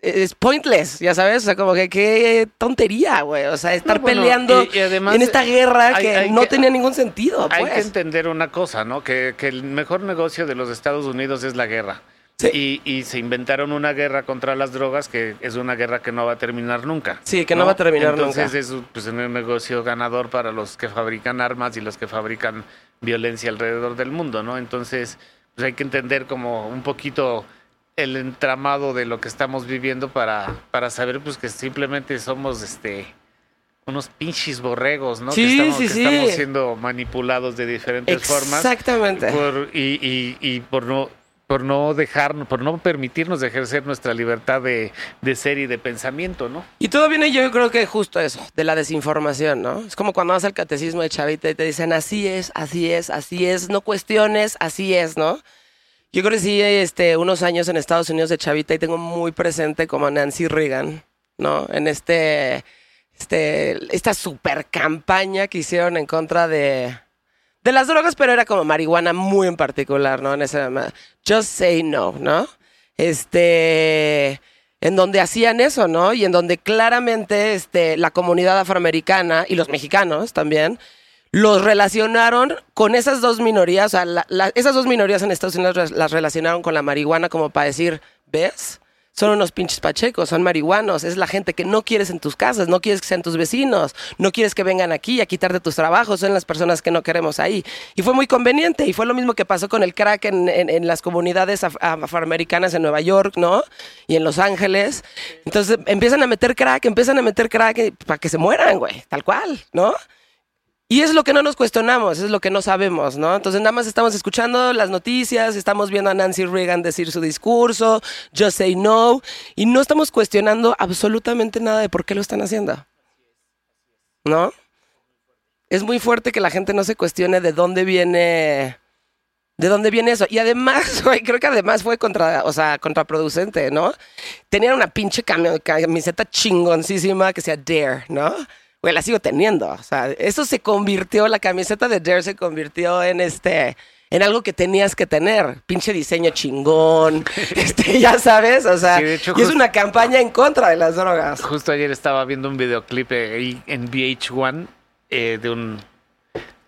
es pointless, ya sabes, o sea, como que qué tontería, güey, o sea, estar No, bueno, peleando y- y además, en esta guerra hay- que hay no que- tenía ningún sentido, Hay pues. que entender una cosa, ¿no? Que, que el mejor negocio de los Estados Unidos es la guerra. Sí. Y, y se inventaron una guerra contra las drogas que es una guerra que no va a terminar nunca. Sí, que no va a terminar Entonces nunca. es un- pues, un negocio ganador para los que fabrican armas y los que fabrican violencia alrededor del mundo, ¿no? Entonces pues hay que entender como un poquito el entramado de lo que estamos viviendo para, para saber pues que simplemente somos este unos pinches borregos, ¿no? Sí, que estamos, sí, que sí. estamos siendo manipulados de diferentes formas Exactamente. y, y- y por no por no dejarnos, por no permitirnos ejercer nuestra libertad de, de ser y de pensamiento, ¿no? Y todo viene, yo creo que justo eso, de la desinformación, ¿no? Es como cuando vas al catecismo de Chavita y te dicen, así es, así es, así es, no cuestiones, así es, ¿no? Yo sí, este, unos años en Estados Unidos de Chavita y tengo muy presente como Nancy Reagan, ¿no? En este, este, esta super campaña que hicieron en contra de, de las drogas, pero era como marihuana muy en particular, ¿no? En ese, just say no, ¿no? Este, en donde hacían eso, ¿no? Y en donde claramente este, la comunidad afroamericana y los mexicanos también los relacionaron con esas dos minorías, o sea, esas dos minorías en Estados Unidos las relacionaron con la marihuana como para decir, ¿ves? Son unos pinches pachecos, son marihuanos, es la gente que no quieres en tus casas, no quieres que sean tus vecinos, no quieres que vengan aquí a quitarte tus trabajos, son las personas que no queremos ahí. Y fue muy conveniente, y fue lo mismo que pasó con el crack en, en- las comunidades af- afroamericanas en Nueva York, ¿no? Y en Los Ángeles. Entonces empiezan a meter crack, empiezan a meter crack eh, para que se mueran, güey, tal cual, ¿no? Y es lo que no nos cuestionamos, es lo que no sabemos, ¿no? Entonces nada más estamos escuchando las noticias, estamos viendo a Nancy Reagan decir su discurso, Just Say No, y no estamos cuestionando absolutamente nada de por qué lo están haciendo. ¿No? Es muy fuerte que la gente no se cuestione de dónde viene... ¿De dónde viene eso? Y además, creo que además fue contra, o sea, contraproducente, ¿no? Tenían una pinche cami- camiseta chingoncísima que sea Dare, ¿no? Güey, la sigo teniendo. O sea, eso se convirtió, la camiseta de Dare se convirtió en este, en algo que tenías que tener. Pinche diseño chingón. este, ya sabes, o sea, Sí, de hecho, y es una campaña en contra de las drogas. Justo ayer estaba viendo un videoclip eh, ahí en VH1 eh, de un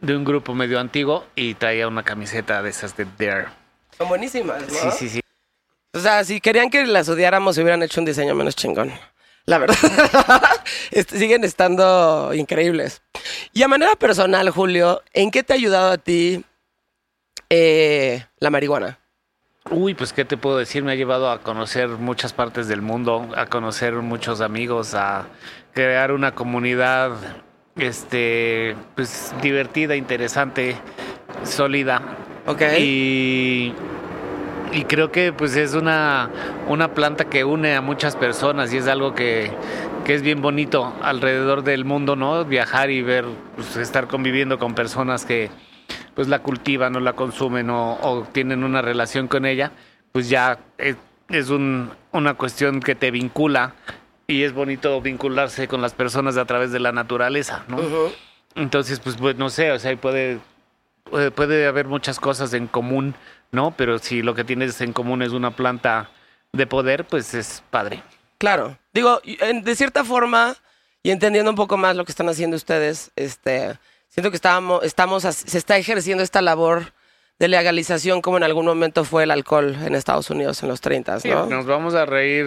de un grupo medio antiguo y traía una camiseta de esas de Dare. Son buenísimas, ¿no? Sí, sí, sí. O sea, si querían que las odiáramos, hubieran hecho un diseño menos chingón. La verdad. Siguen estando increíbles. Y a manera personal, Julio, ¿en qué te ha ayudado a ti eh, la marihuana? Uy, pues qué te puedo decir, me ha llevado a conocer muchas partes del mundo, a conocer muchos amigos, a crear una comunidad este pues divertida, interesante, sólida. Ok. Y, y creo que pues es una, una planta que une a muchas personas y es algo que, que es bien bonito alrededor del mundo, ¿no? Viajar y ver, pues, estar conviviendo con personas que pues la cultivan o la consumen o, o tienen una relación con ella, pues ya es, es un- una cuestión que te vincula y es bonito vincularse con las personas a través de la naturaleza, ¿no? Entonces, pues, pues, no sé, o sea, puede, puede, puede haber muchas cosas en común, ¿no? Pero si lo que tienes en común es una planta de poder, pues es padre. Claro. Digo, de cierta forma, y entendiendo un poco más lo que están haciendo ustedes, este, siento que estábamos, estamos, se está ejerciendo esta labor de legalización como en algún momento fue el alcohol en Estados Unidos en los 30, Sí, ¿no? Nos vamos a reír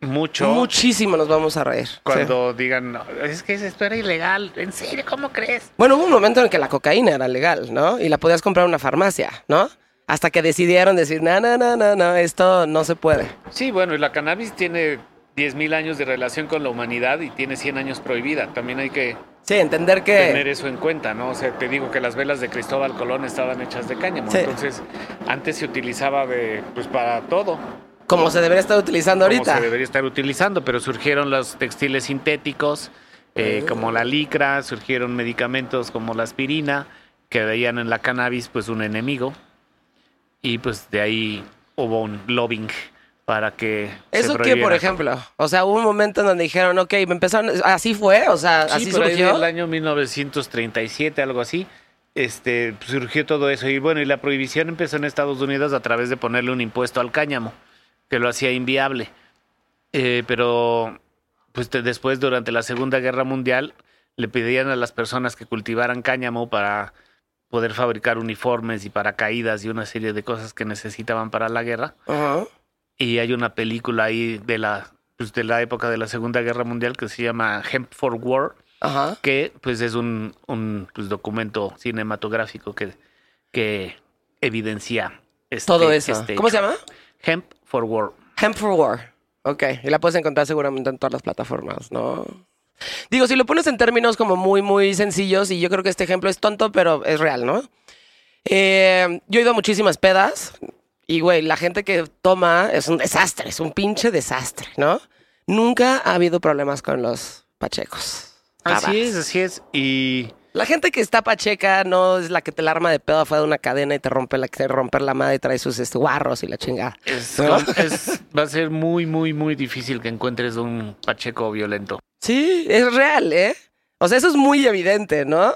mucho. Muchísimo nos vamos a reír. sí. Cuando digan, "No, es que esto era ilegal. ¿En serio? ¿Cómo crees? Bueno, hubo un momento en que la cocaína era legal, ¿no? Y la podías comprar en una farmacia, ¿no? Hasta que decidieron decir, no, no, no, no, no, esto no se puede. Sí, bueno, y la cannabis tiene 10.000 años de relación con la humanidad y tiene 100 años prohibida. También hay que Sí, entender tener que... eso en cuenta, ¿no? O sea, te digo que las velas de Cristóbal Colón estaban hechas de cáñamo. Sí. Entonces, antes se utilizaba de, pues para todo. Como se debería estar utilizando como ahorita. se debería estar utilizando, pero surgieron los textiles sintéticos, eh, como la licra, surgieron medicamentos como la aspirina, que veían en la cannabis pues un enemigo, y pues de ahí hubo un lobbying para que se ¿Eso qué, prohibiera. por ejemplo? O sea, hubo un momento en donde dijeron, ok, me empezaron... Así fue, o sea, Sí, así por ahí surgió. del año 1937, algo así, este, surgió todo eso. Y bueno, y la prohibición empezó en Estados Unidos a través de ponerle un impuesto al cáñamo, que lo hacía inviable. Eh, pero, pues te- después, durante la Segunda Guerra Mundial, le pedían a las personas que cultivaran cáñamo para poder fabricar uniformes y paracaídas y una serie de cosas que necesitaban para la guerra. Ajá. Y hay una película ahí de la, pues, de la época de la Segunda Guerra Mundial que se llama Hemp for War, Ajá. que pues es un, un, pues, documento cinematográfico que, que evidencia este, Todo eso. este ¿Cómo se llama? Hemp for War. Hemp for War. Ok, y la puedes encontrar seguramente en todas las plataformas, ¿no? Digo, si lo pones en términos como muy, muy sencillos, y yo creo que este ejemplo es tonto, pero es real, ¿no? Eh, yo he ido a muchísimas pedas, y güey, la gente que toma es un desastre, es un pinche desastre, ¿no? Nunca ha habido problemas con los pachecos. Así es, así es. Y La gente que está pacheca no es la que te la arma de pedo afuera de una cadena y te rompe la, te rompe la madre y trae sus este, guarros y la chingada. es, ¿No? es- va a ser muy, muy, muy difícil que encuentres un pacheco violento. Sí, es real, ¿eh? O sea, eso es muy evidente, ¿no?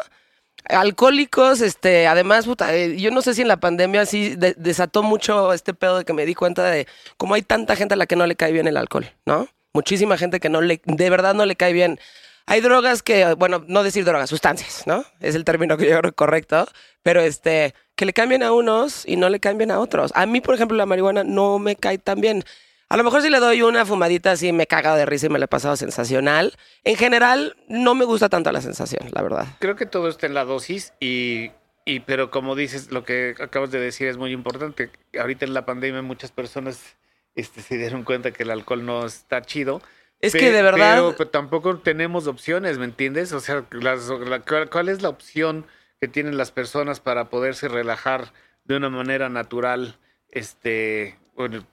Alcohólicos, este, además, puta, eh, yo no sé si en la pandemia sí de- desató mucho este pedo de que me di cuenta de cómo hay tanta gente a la que no le cae bien el alcohol, ¿no? Muchísima gente que no le, de verdad no le cae bien. Hay drogas que, bueno, no decir drogas, sustancias, ¿no? Es el término que yo creo correcto, pero este, que le cambien a unos y no le cambien a otros. A mí, por ejemplo, la marihuana no me cae tan bien. A lo mejor si le doy una fumadita así me he cagado de risa y me la he pasado sensacional. En general, no me gusta tanto la sensación, la verdad. Creo que todo está en la dosis y, y pero como dices, lo que acabas de decir es muy importante. Ahorita en la pandemia muchas personas este, se dieron cuenta que el alcohol no está chido. Es Pe- que de verdad... Pero, pero tampoco tenemos opciones, ¿me entiendes? O sea, las- la- ¿cuál, cuál es la opción que tienen las personas para poderse relajar de una manera natural? Este, bueno,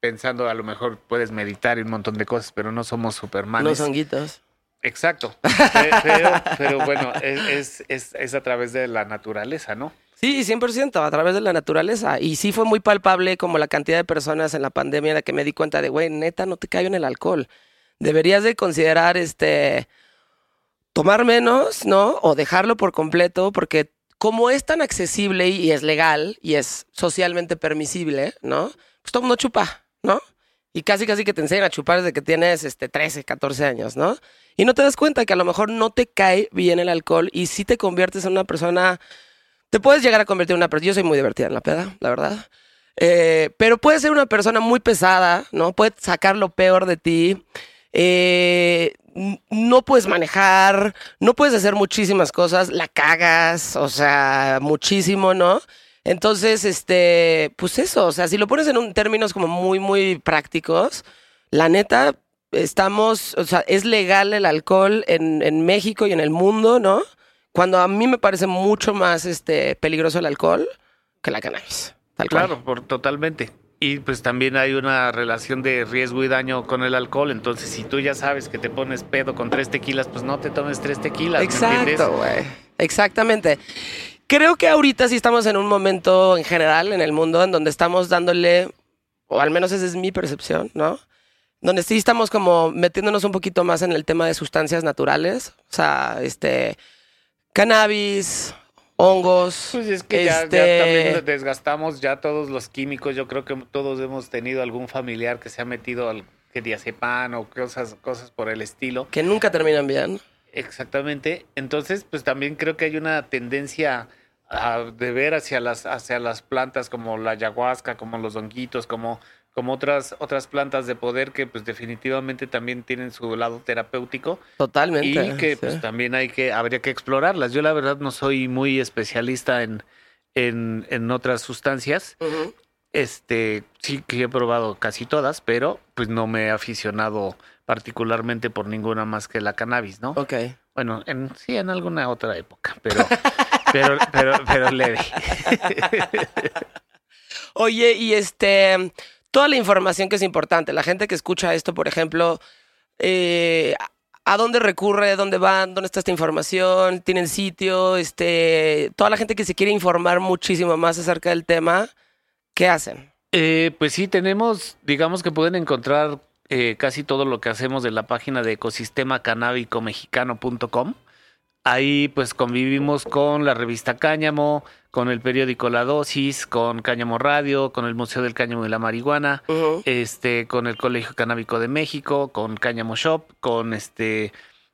pensando a lo mejor puedes meditar y un montón de cosas, pero no somos supermanes. Los honguitos. Exacto. Pe- Pero, pero bueno, es, es, es, es a través de la naturaleza, ¿no? Sí, 100%, a través de la naturaleza. Y sí fue muy palpable como la cantidad de personas en la pandemia en la que me di cuenta de, güey, neta, no te cae en el alcohol. Deberías de considerar, este, tomar menos, ¿no? O dejarlo por completo, porque como es tan accesible y es legal y es socialmente permisible, ¿no? Pues todo mundo chupa, ¿no? Y casi, casi que te enseñan a chupar desde que tienes este, 13, 14 años, ¿no? Y no te das cuenta que a lo mejor no te cae bien el alcohol y sí te conviertes en una persona te puedes llegar a convertir en una persona. Yo soy muy divertida en la peda, la verdad. Eh, pero puedes ser una persona muy pesada, ¿no? Puedes sacar lo peor de ti. Eh, no puedes manejar, no puedes hacer muchísimas cosas, la cagas, o sea, muchísimo, ¿no? Entonces, este, pues eso, o sea, si lo pones en un, términos como muy, muy prácticos, la neta, estamos, o sea, es legal el alcohol en México y en el mundo, ¿no? Cuando a mí me parece mucho más este, peligroso el alcohol que la cannabis. Tal cual. Claro, por, totalmente. Y pues también hay una relación de riesgo y daño con el alcohol. Entonces, si tú ya sabes que te pones pedo con tres tequilas, pues no te tomes tres tequilas. Exacto, güey. Exactamente. Creo que ahorita sí estamos en un momento en general en el mundo en donde estamos dándole, o al menos esa es mi percepción, ¿no? Donde sí estamos como metiéndonos un poquito más en el tema de sustancias naturales. O sea, este, cannabis, hongos. Pues es que ya, ya este, también desgastamos ya todos los químicos. Yo creo que todos hemos tenido algún familiar que se ha metido al que diazepam o cosas, cosas por el estilo. Que nunca terminan bien. Exactamente. Entonces, pues también creo que hay una tendencia a, de ver hacia las, hacia las plantas como la ayahuasca, como los honguitos, como como otras, otras plantas de poder que pues definitivamente también tienen su lado terapéutico. Totalmente. Y que pues también hay que, habría que explorarlas. Yo la verdad no soy muy especialista en, en, en otras sustancias. Este, sí que he probado casi todas, pero pues no me he aficionado particularmente por ninguna más que la cannabis, ¿no? Ok. Bueno, en, sí, en alguna otra época, pero, pero, pero, pero leve. Oye, y este, toda la información que es importante, la gente que escucha esto, por ejemplo, eh, ¿a dónde recurre? ¿Dónde van? ¿Dónde está esta información? ¿Tienen sitio? Este, toda la gente que se quiere informar muchísimo más acerca del tema, ¿qué hacen? Eh, pues sí, tenemos, digamos que pueden encontrar eh, casi todo lo que hacemos de la página de ecosistemacanábicomexicano.com. Ahí pues convivimos con la revista Cáñamo, con el periódico La Dosis, con Cáñamo Radio, con el Museo del Cáñamo y la Marihuana, este, con el Colegio Canábico de México, con Cáñamo Shop, con este,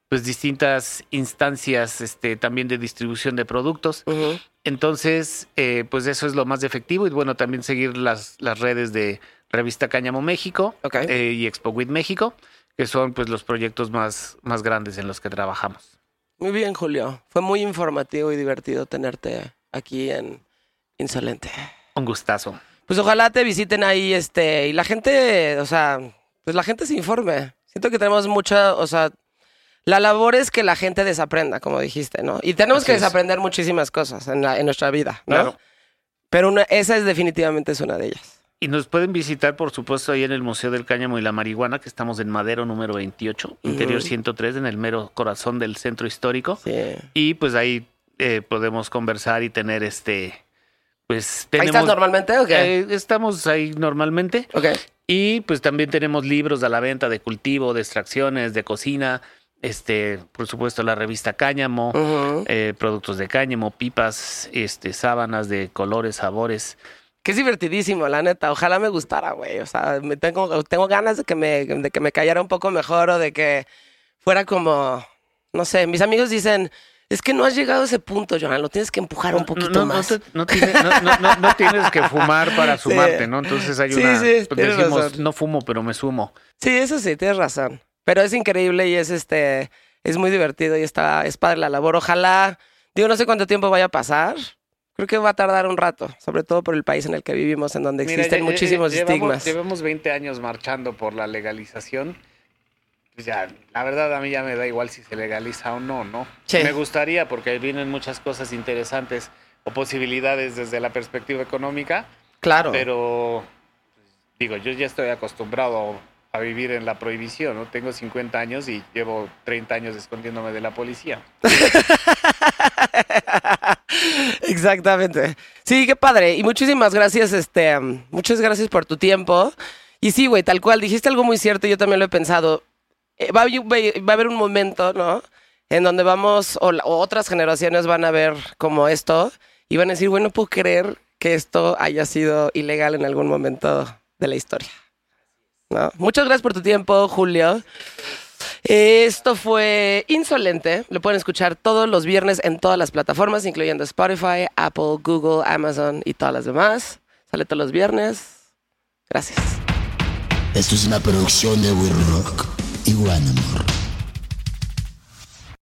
pues distintas instancias, este, también de distribución de productos. Ujú. Entonces, eh, pues eso es lo más efectivo y bueno, también seguir las, las redes de Revista Cáñamo México eh, y Expo With México, que son pues los proyectos más, más grandes en los que trabajamos. Muy bien, Julio. Fue muy informativo y divertido tenerte aquí en Insolente. Un gustazo. Pues ojalá te visiten ahí, este, y la gente, o sea, pues la gente se informe. Siento que tenemos mucha, o sea, la labor es que la gente desaprenda, como dijiste, ¿no? Y tenemos Así que es. desaprender muchísimas cosas en, la- en nuestra vida, ¿no? Claro. Pero una- esa es definitivamente es una de ellas. Y nos pueden visitar, por supuesto, ahí en el Museo del Cáñamo y la Marihuana, que estamos en Madero número 28, interior 103, en el mero corazón del centro histórico. Sí. Y pues ahí eh, podemos conversar y tener este, pues ¿Ahí tenemos... estás normalmente o qué? Eh, estamos ahí normalmente. ok. Y pues también tenemos libros a la venta de cultivo, de extracciones, de cocina, este, por supuesto la revista Cáñamo, eh, productos de cáñamo, pipas, este, sábanas de colores, sabores. Que es divertidísimo, la neta. Ojalá me gustara, güey. O sea, me tengo, tengo ganas de que me, de que me cayera un poco mejor o de que fuera como, no sé, mis amigos dicen, es que no has llegado a ese punto, Johan, lo tienes que empujar un poquito no, no, más. te- no tiene- no- no- no- no tienes que fumar para sumarte, ¿no? Entonces hay Sí, una... sí, decimos, razón. no fumo, pero me sumo. Sí, eso sí, tienes razón. Pero es increíble y es este, es muy divertido y está, es padre la labor. Ojalá, digo, no sé cuánto tiempo vaya a pasar. Creo que va a tardar un rato, sobre todo por el país en el que vivimos, en donde Mira, existen muchísimos llevamos, estigmas. Llevamos 20 años marchando por la legalización. Pues ya, la verdad a mí ya me da igual si se legaliza o no, ¿no? Sí. Me gustaría porque vienen muchas cosas interesantes o posibilidades desde la perspectiva económica, Claro. pero digo, yo ya estoy acostumbrado a vivir en la prohibición, ¿no? Tengo 50 años y llevo 30 años escondiéndome de la policía. Exactamente. Sí, qué padre. Y muchísimas gracias, este, muchas gracias por tu tiempo. Y sí, güey, tal cual, dijiste algo muy cierto, yo también lo he pensado. Eh, va, a haber- un momento, ¿no? En donde vamos, o, otras generaciones van a ver como esto y van a decir, bueno, no puedo creer que esto haya sido ilegal en algún momento de la historia. ¿No? Muchas gracias por tu tiempo, Julio. Esto fue Insolente. Lo pueden escuchar todos los viernes en todas las plataformas, incluyendo Spotify, Apple, Google, Amazon y todas las demás. Sale todos los viernes. Gracias. Esto es una producción de We Rock y More.